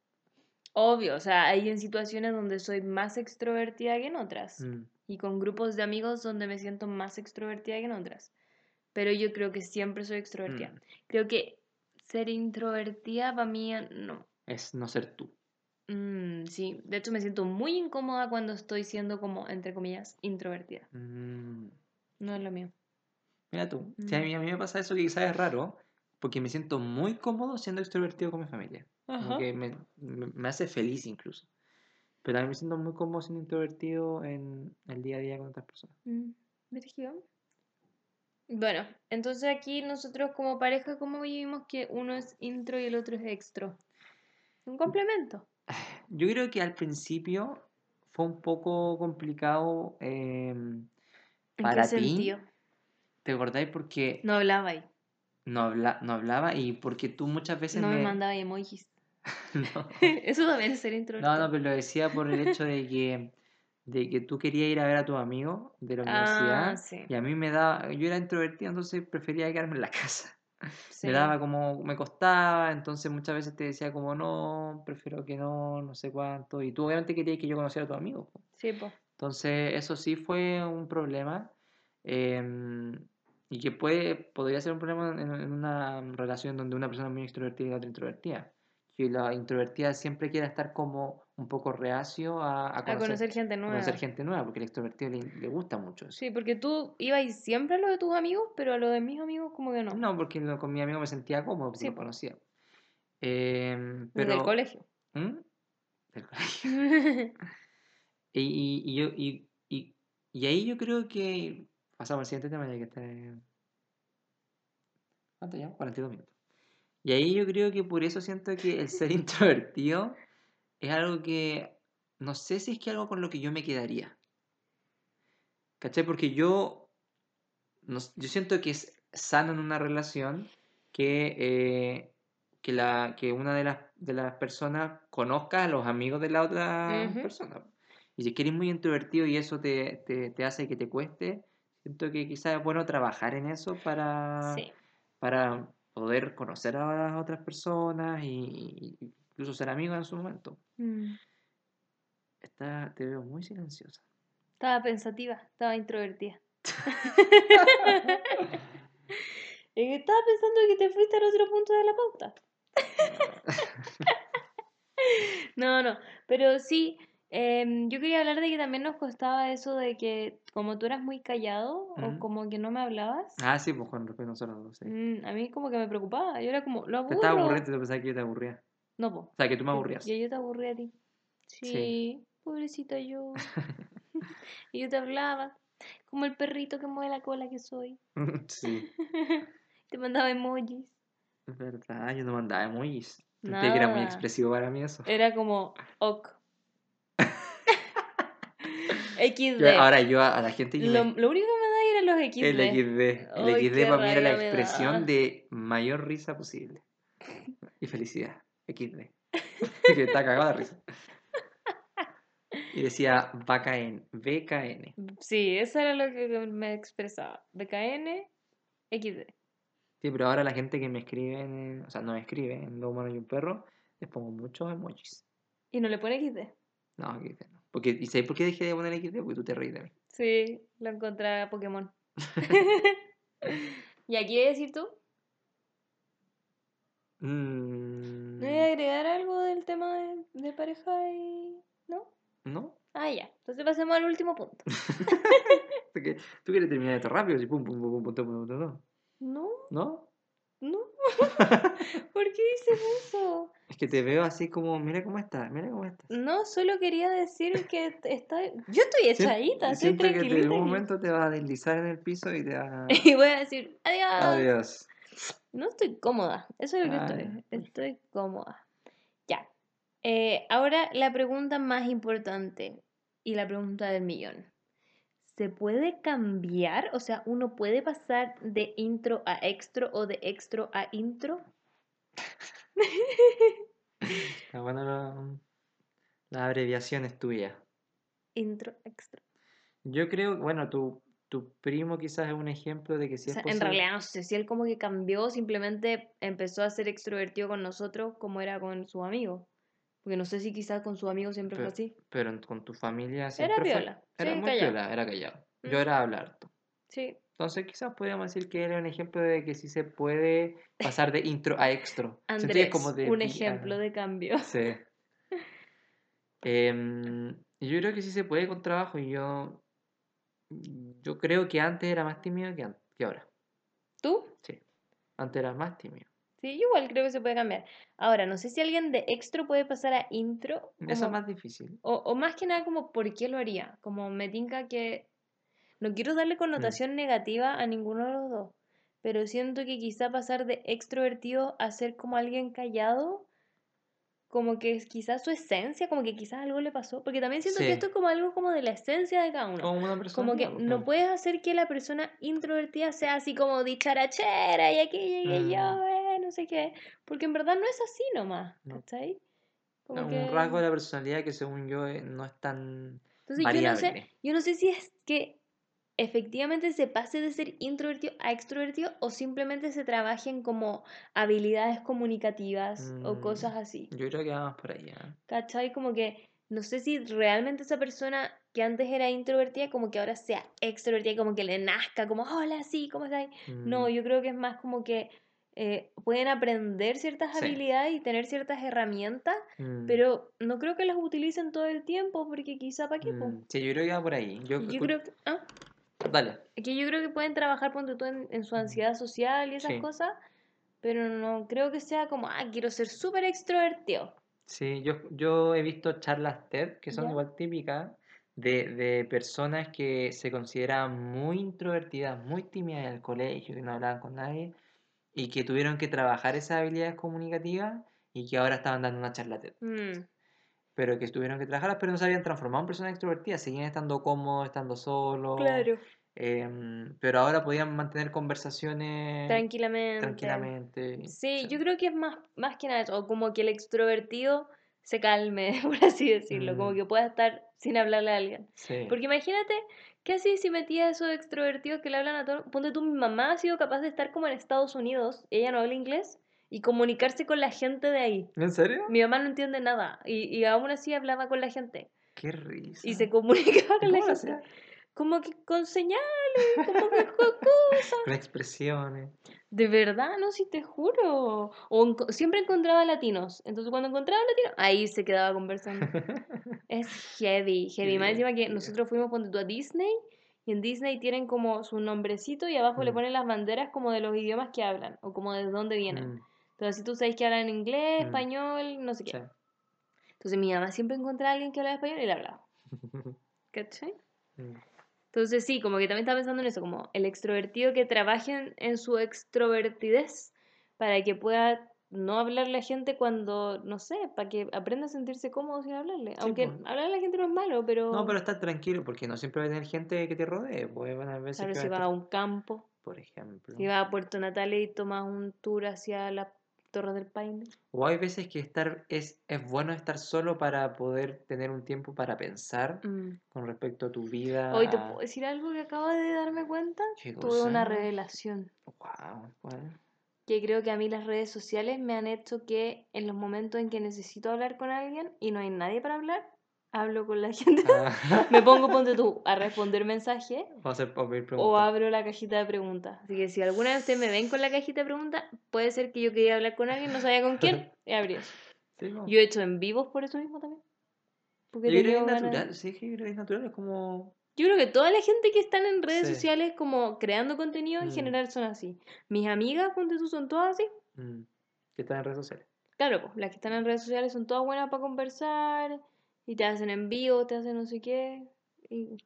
Obvio, o sea, hay en situaciones donde soy más extrovertida que en otras. Mm, Y con grupos de amigos donde me siento más extrovertida que en otras. Pero yo creo que siempre soy extrovertida. mm. Creo que ser introvertida para mí no. Es no ser tú. Mm, sí, de hecho me siento muy incómoda cuando estoy siendo como, entre comillas, introvertida. No es lo mío. Mira tú. Sí, a, Mm. mí, a mí me pasa eso que quizás es raro, porque me siento muy cómodo siendo extrovertido con mi familia. Como que me, me- me hace feliz incluso. Pero también me siento muy cómodo siendo introvertido en el día a día con otras personas. Mm. Bueno, entonces aquí nosotros como pareja, ¿cómo vivimos que uno es intro y el otro es extro? Un complemento. Yo creo que al principio fue un poco complicado ¿En para qué ti. ¿Te acordáis? Porque No hablaba ahí. no, habla, no hablaba y porque tú muchas veces No me me... mandaba emojis. No. Eso también es ser No, introvertido. no, pero lo decía por el hecho de que, de que tú querías ir a ver a tus amigos de la Ah, universidad sí. y a mí me daba, yo era introvertido, entonces prefería quedarme en la casa. Sí. Me daba como, me costaba, entonces muchas veces te decía como no, prefiero que no, no sé cuánto, y tú obviamente querías que yo conociera a tus amigos. po. Sí, po. Entonces eso sí fue un problema em, y que puede, podría ser un problema en, en una relación donde una persona es muy extrovertida y la otra introvertida. Que la introvertida siempre quiera estar como un poco reacio a, a A conocer, conocer gente a nueva. conocer gente nueva, porque el extrovertido le, le gusta mucho eso. Sí, porque tú ibas siempre a lo de tus amigos, pero a lo de mis amigos como que no. No, porque con mi amigo me sentía cómodo, porque Sí, lo conocía. El pero, colegio. ¿Mm? Del colegio. Y, y, y yo, y, y ahí yo creo que pasamos al siguiente tema ya que está... ¿Cuánto ya? 42 minutos. Y ahí yo creo que por eso siento que el ser introvertido es algo que no sé si es que algo con lo que yo me quedaría. ¿Cachai? Porque yo, no yo siento que es sano en una relación que, eh, que, la, que una de las, de las personas conozca a los amigos de la otra Ujú. persona. Y si es que eres muy introvertido y eso te, te, te hace que te cueste, siento que quizás es bueno trabajar en eso para, Sí. para poder conocer a las otras personas y, y incluso ser amigos en su momento. Mm. Está, te veo muy silenciosa. Estaba pensativa, estaba introvertida. Estaba pensando que te fuiste al otro punto de la pauta. No, no, pero sí, em, yo quería hablar de que también nos costaba eso de que como tú eras muy callado o como que no me hablabas, Ah, sí, pues con respecto a nosotros sí. mm, a mí como que me preocupaba. Yo era como, lo Te estaba aburro. aburriendo, te pensaba que yo te aburría. No, po. O sea, que tú me aburrías. que yo te aburrí a ti. Sí. Sí, pobrecita yo. Y yo te hablaba, como el perrito que mueve la cola que soy. Sí, Te mandaba emojis. es verdad, yo no mandaba emojis. Sentía que era muy expresivo para mí eso. Era como, ok. XD. ahora yo a, a la gente Lo, me- lo único que me da era los XD? El XD. El Ay, XD para mí era la expresión de mayor risa posible. Y felicidad. XD. que está cagada de risa. Y decía BKN. BKN. Sí, eso era lo que me expresaba. BKN, XD. Sí, pero ahora la gente que me escribe, en- o sea, no me escribe en Dos Humanos y un Perro, les pongo muchos emojis. Y no le pone XD. No, XD no. Porque, ¿Y sabes por qué dejé de poner XD? Porque tú te reís de mí. Sí, lo encontré a Pokémon. ¿Y aquí qué decir tú? Mm, ¿Me voy a agregar algo del tema de, de pareja y. ¿No? ¿No? Ah, ya. Entonces pasemos al último punto. Tú quieres terminar esto rápido, así pum, pum, pum, pum, pum, pum, pum, pum, pum. No, ¿No? No. ¿Por qué dices eso? Es que te veo así como, mira cómo estás, mira cómo estás. No, solo quería decir que estoy. Yo estoy echadita, estoy Siento que en tranquilita. aquí. momento te vas a deslizar en el piso y te vas a... Y voy a decir, adiós. Adiós. No estoy cómoda, eso es lo que estoy. Estoy cómoda. Ya. Eh, ahora la pregunta más importante y la pregunta del millón. ¿Se puede cambiar? O sea, ¿uno puede pasar de intro a extra o de extra a intro? Ah, Bueno, lo- la abreviación es tuya. Intro, extra. Yo creo, bueno, tu, tu primo quizás es un ejemplo de que sí O sea, es en realidad no sé si él como que cambió, simplemente empezó a ser extrovertido con nosotros como era con sus amigos. Porque no sé si quizás con sus amigos siempre fue así. Pero con tu familia siempre fue- piola, Era sí, muy callado. piola, era callado. Yo era hablar. Sí. Entonces quizás podríamos decir que era un ejemplo de que sí se puede pasar de intro a que Andrés, como de un ejemplo ah, de cambio. Sí. Em, yo creo que sí se puede con trabajo y yo, yo creo que antes era más tímido que, que ahora. ¿Tú? Sí. Antes era más tímido. Sí, yo igual creo que se puede cambiar. Ahora, no sé si alguien de extra puede pasar a intro. Eso es como- más difícil. o, o más que nada como por qué lo haría. Como me tinca que... No quiero darle connotación negativa a ninguno de los dos. Pero siento que quizá pasar de extrovertido a ser como alguien callado, como que es quizás su esencia, como que quizás algo le pasó. Porque también siento Sí. que esto es como algo como de la esencia de cada uno. Como una persona. Como que no puedes hacer que la persona introvertida sea así como dicharachera y aquí llegué yo, Mm. eh, no sé qué. Porque en verdad no es así nomás, No. ¿cachai? Como Un que- rasgo de la personalidad que según yo eh, no es tan Entonces yo no sé, variable. yo no sé si es que efectivamente se pase de ser introvertido a extrovertido o simplemente se trabajen como habilidades comunicativas o Mm, cosas así. Yo creo que vamos por ahí. ¿eh? ¿Cachai? Como que no sé si realmente esa persona que antes era introvertida, como que ahora sea extrovertida, como que le nazca, como, hola, sí, ¿cómo estás? No, Mm, yo creo que es más como que eh, pueden aprender ciertas Sí. habilidades y tener ciertas herramientas, mm, pero no creo que las utilicen todo el tiempo porque quizá para qué. mm, Sí, yo creo que va por ahí. Yo, creo que, ah, Dale. que yo creo que pueden trabajar ponte tú en, en su ansiedad social y esas Sí. cosas, pero no creo que sea como, ah, quiero ser súper extrovertido. Sí, yo, yo he visto charlas TED que son igual típicas de, de personas que se consideraban muy introvertidas, muy tímidas en el colegio, que no hablaban con nadie y que tuvieron que trabajar esas habilidades comunicativas y que ahora estaban dando una charla TED. Mm, Pero que tuvieron que trabajarlas, pero no se habían transformado en personas extrovertidas, seguían estando cómodos, estando solos. claro, em, pero ahora podían mantener conversaciones tranquilamente. tranquilamente. Sí, yo creo que es más, más que nada eso, o como que el extrovertido se calme, por así decirlo, como Mm. que pueda estar sin hablarle a alguien. Sí. Porque imagínate, ¿qué así si metía a esos extrovertidos que le hablan a todo? Ponte tú, mi mamá ha sido capaz de estar como en Estados Unidos, ella no habla inglés, y comunicarse con la gente de ahí. ¿En serio? Mi mamá no entiende nada, y, y aún así hablaba con la gente, Qué risa. y se comunicaba ¿Y con la gente. Como que con señales, como que con cosas. Con expresiones. De verdad, no, si te juro. O siempre encontraba latinos. Entonces cuando encontraba latinos, ahí se quedaba conversando. Es heavy, heavy. Más encima que nosotros fuimos ponte tú, a Disney y en Disney tienen como su nombrecito y abajo le Mm. ponen las banderas como de los idiomas que hablan o como de dónde vienen. Mm, Entonces si tú sabes que hablan inglés, Mm. español, no sé qué. sí. Entonces mi mamá siempre encontraba a alguien que hablaba español y le hablaba. ¿Cachai? Entonces sí, como que también estaba pensando en eso, como el extrovertido que trabaje en, su extrovertidez para que pueda no hablarle a gente cuando, no sé, para que aprenda a sentirse cómodo sin hablarle. Aunque pues. hablarle a la gente no es malo, pero... No, pero estar tranquilo porque no siempre va a tener gente que te rodee. Pues van a veces Claro, si va vas a un campo, por ejemplo. si vas a Puerto Natales y tomas un tour hacia la Torre del Paine. O hay veces que estar es, es bueno estar solo para poder tener un tiempo para pensar Mm. con respecto a tu vida. Hoy te puedo decir algo que acabo de darme cuenta. ¿Qué Tuve una revelación. Wow, bueno. Que creo que a mí las redes sociales me han hecho que en los momentos en que necesito hablar con alguien y no hay nadie para hablar, hablo con la gente. Ah, Me pongo, ponte tú, a responder mensajes hacer o preguntas. abro la cajita de preguntas. Así que si alguna vez ustedes me ven con la cajita de preguntas, puede ser que yo quería hablar con alguien, no sabía con quién, y abrí eso. Sí, no. Yo he hecho en vivos por eso mismo también. Porque Yo creo que es natural, sí, yo creo que es natural, es como... Yo creo que toda la gente que están en redes Sí. sociales como creando contenido en Mm. general son así. Mis amigas, ponte tú, son todas así. mm, que está en redes sociales. Claro, pues las que están en redes sociales son todas buenas para conversar y te hacen en vivo, te hacen no sé qué. Y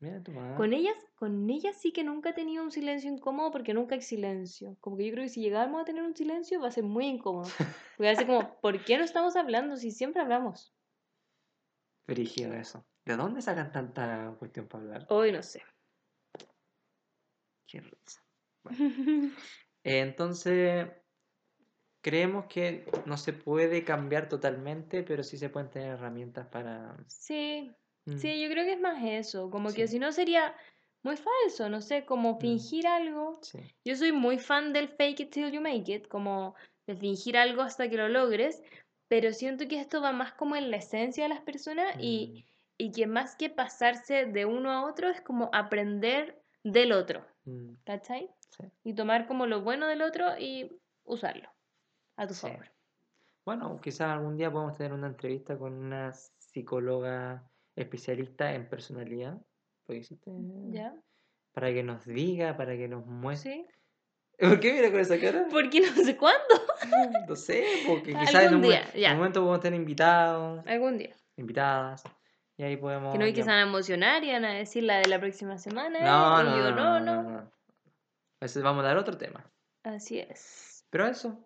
Mira tu madre. con ellas, con ellas sí que nunca he tenido un silencio incómodo porque nunca hay silencio. Como que yo creo que si llegáramos a tener un silencio va a ser muy incómodo. Va a ser como, ¿por qué no estamos hablando si siempre hablamos? Brígido eso. ¿De dónde sacan tanta cuestión para hablar? Hoy no sé. Qué risa. Eh, Entonces, creemos que no se puede cambiar totalmente, pero sí se pueden tener herramientas para... Sí, Mm, sí, yo creo que es más eso. Como que si no sería muy falso, no sé, como Mm. fingir algo. sí. Yo soy muy fan del fake it till you make it, como de fingir algo hasta que lo logres, pero siento que esto va más como en la esencia de las personas y, y que más que pasarse de uno a otro es como aprender del otro, Mm, mm, ¿cachai? sí. Y tomar como lo bueno del otro y usarlo a tu favor. Bueno, quizás algún día podemos tener una entrevista con una psicóloga especialista en personalidad. existe, ¿Ya? Para que nos diga, para que nos muestre. ¿Por qué mira con esa cara? Porque no sé cuándo. No sé, porque quizás en un, día, en un momento podemos tener invitados, Algún día. invitadas, y ahí podemos... Que no hay que se van a emocionar y van a decir la de la próxima semana. No, no, yo, no, no, no, no. veces vamos a dar otro tema. Así es. Pero eso.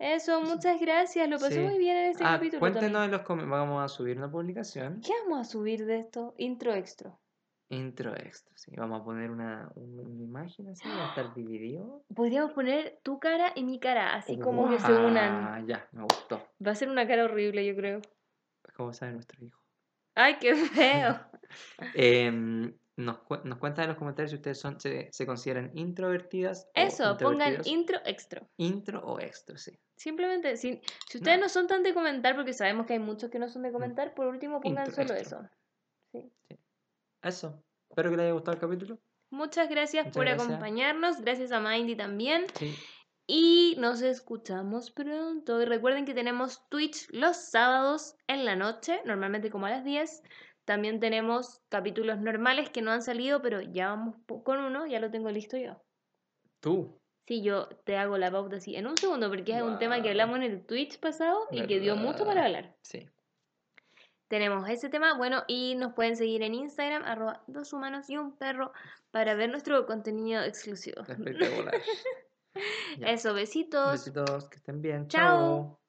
Eso, muchas gracias. Lo pasé Sí. muy bien en este Ah, capítulo. cuéntenos en los comentarios. Vamos a subir una publicación. ¿Qué vamos a subir de esto? Intro extra. Intro extra. Sí, vamos a poner una, un- una imagen así. Va a estar dividido. Podríamos poner tu cara y mi cara, así como que se unan. Ah, ya, me gustó. Va a ser una cara horrible, yo creo. Como sabe nuestro hijo. Ay, qué feo. Em, nos, cu- nos cuentan en los comentarios si ustedes son, se, se consideran introvertidas o Eso, pongan introvertidos. intro extra. intro o extra, sí. Simplemente, si, si ustedes No. no. son tan de comentar, porque sabemos que hay muchos que no son de comentar, por último pongan Intro solo eso. Sí. Eso. Espero que les haya gustado el capítulo. Muchas gracias Muchas por gracias. acompañarnos. Gracias a Mindy también. Sí. Y nos escuchamos pronto. Y recuerden que tenemos Twitch los sábados en la noche, normalmente como a las 10. También tenemos capítulos normales que no han salido, pero ya vamos con uno, ya lo tengo listo yo. Tú. Sí, yo te hago la pauta así en un segundo, porque es un tema que hablamos en el Twitch pasado y que dio mucho para hablar. Sí. Tenemos ese tema, bueno, y nos pueden seguir en Instagram, arroba dos humanos y un perro, para ver nuestro contenido exclusivo. Espectacular. Eso, besitos. Besitos, que estén bien. Chao.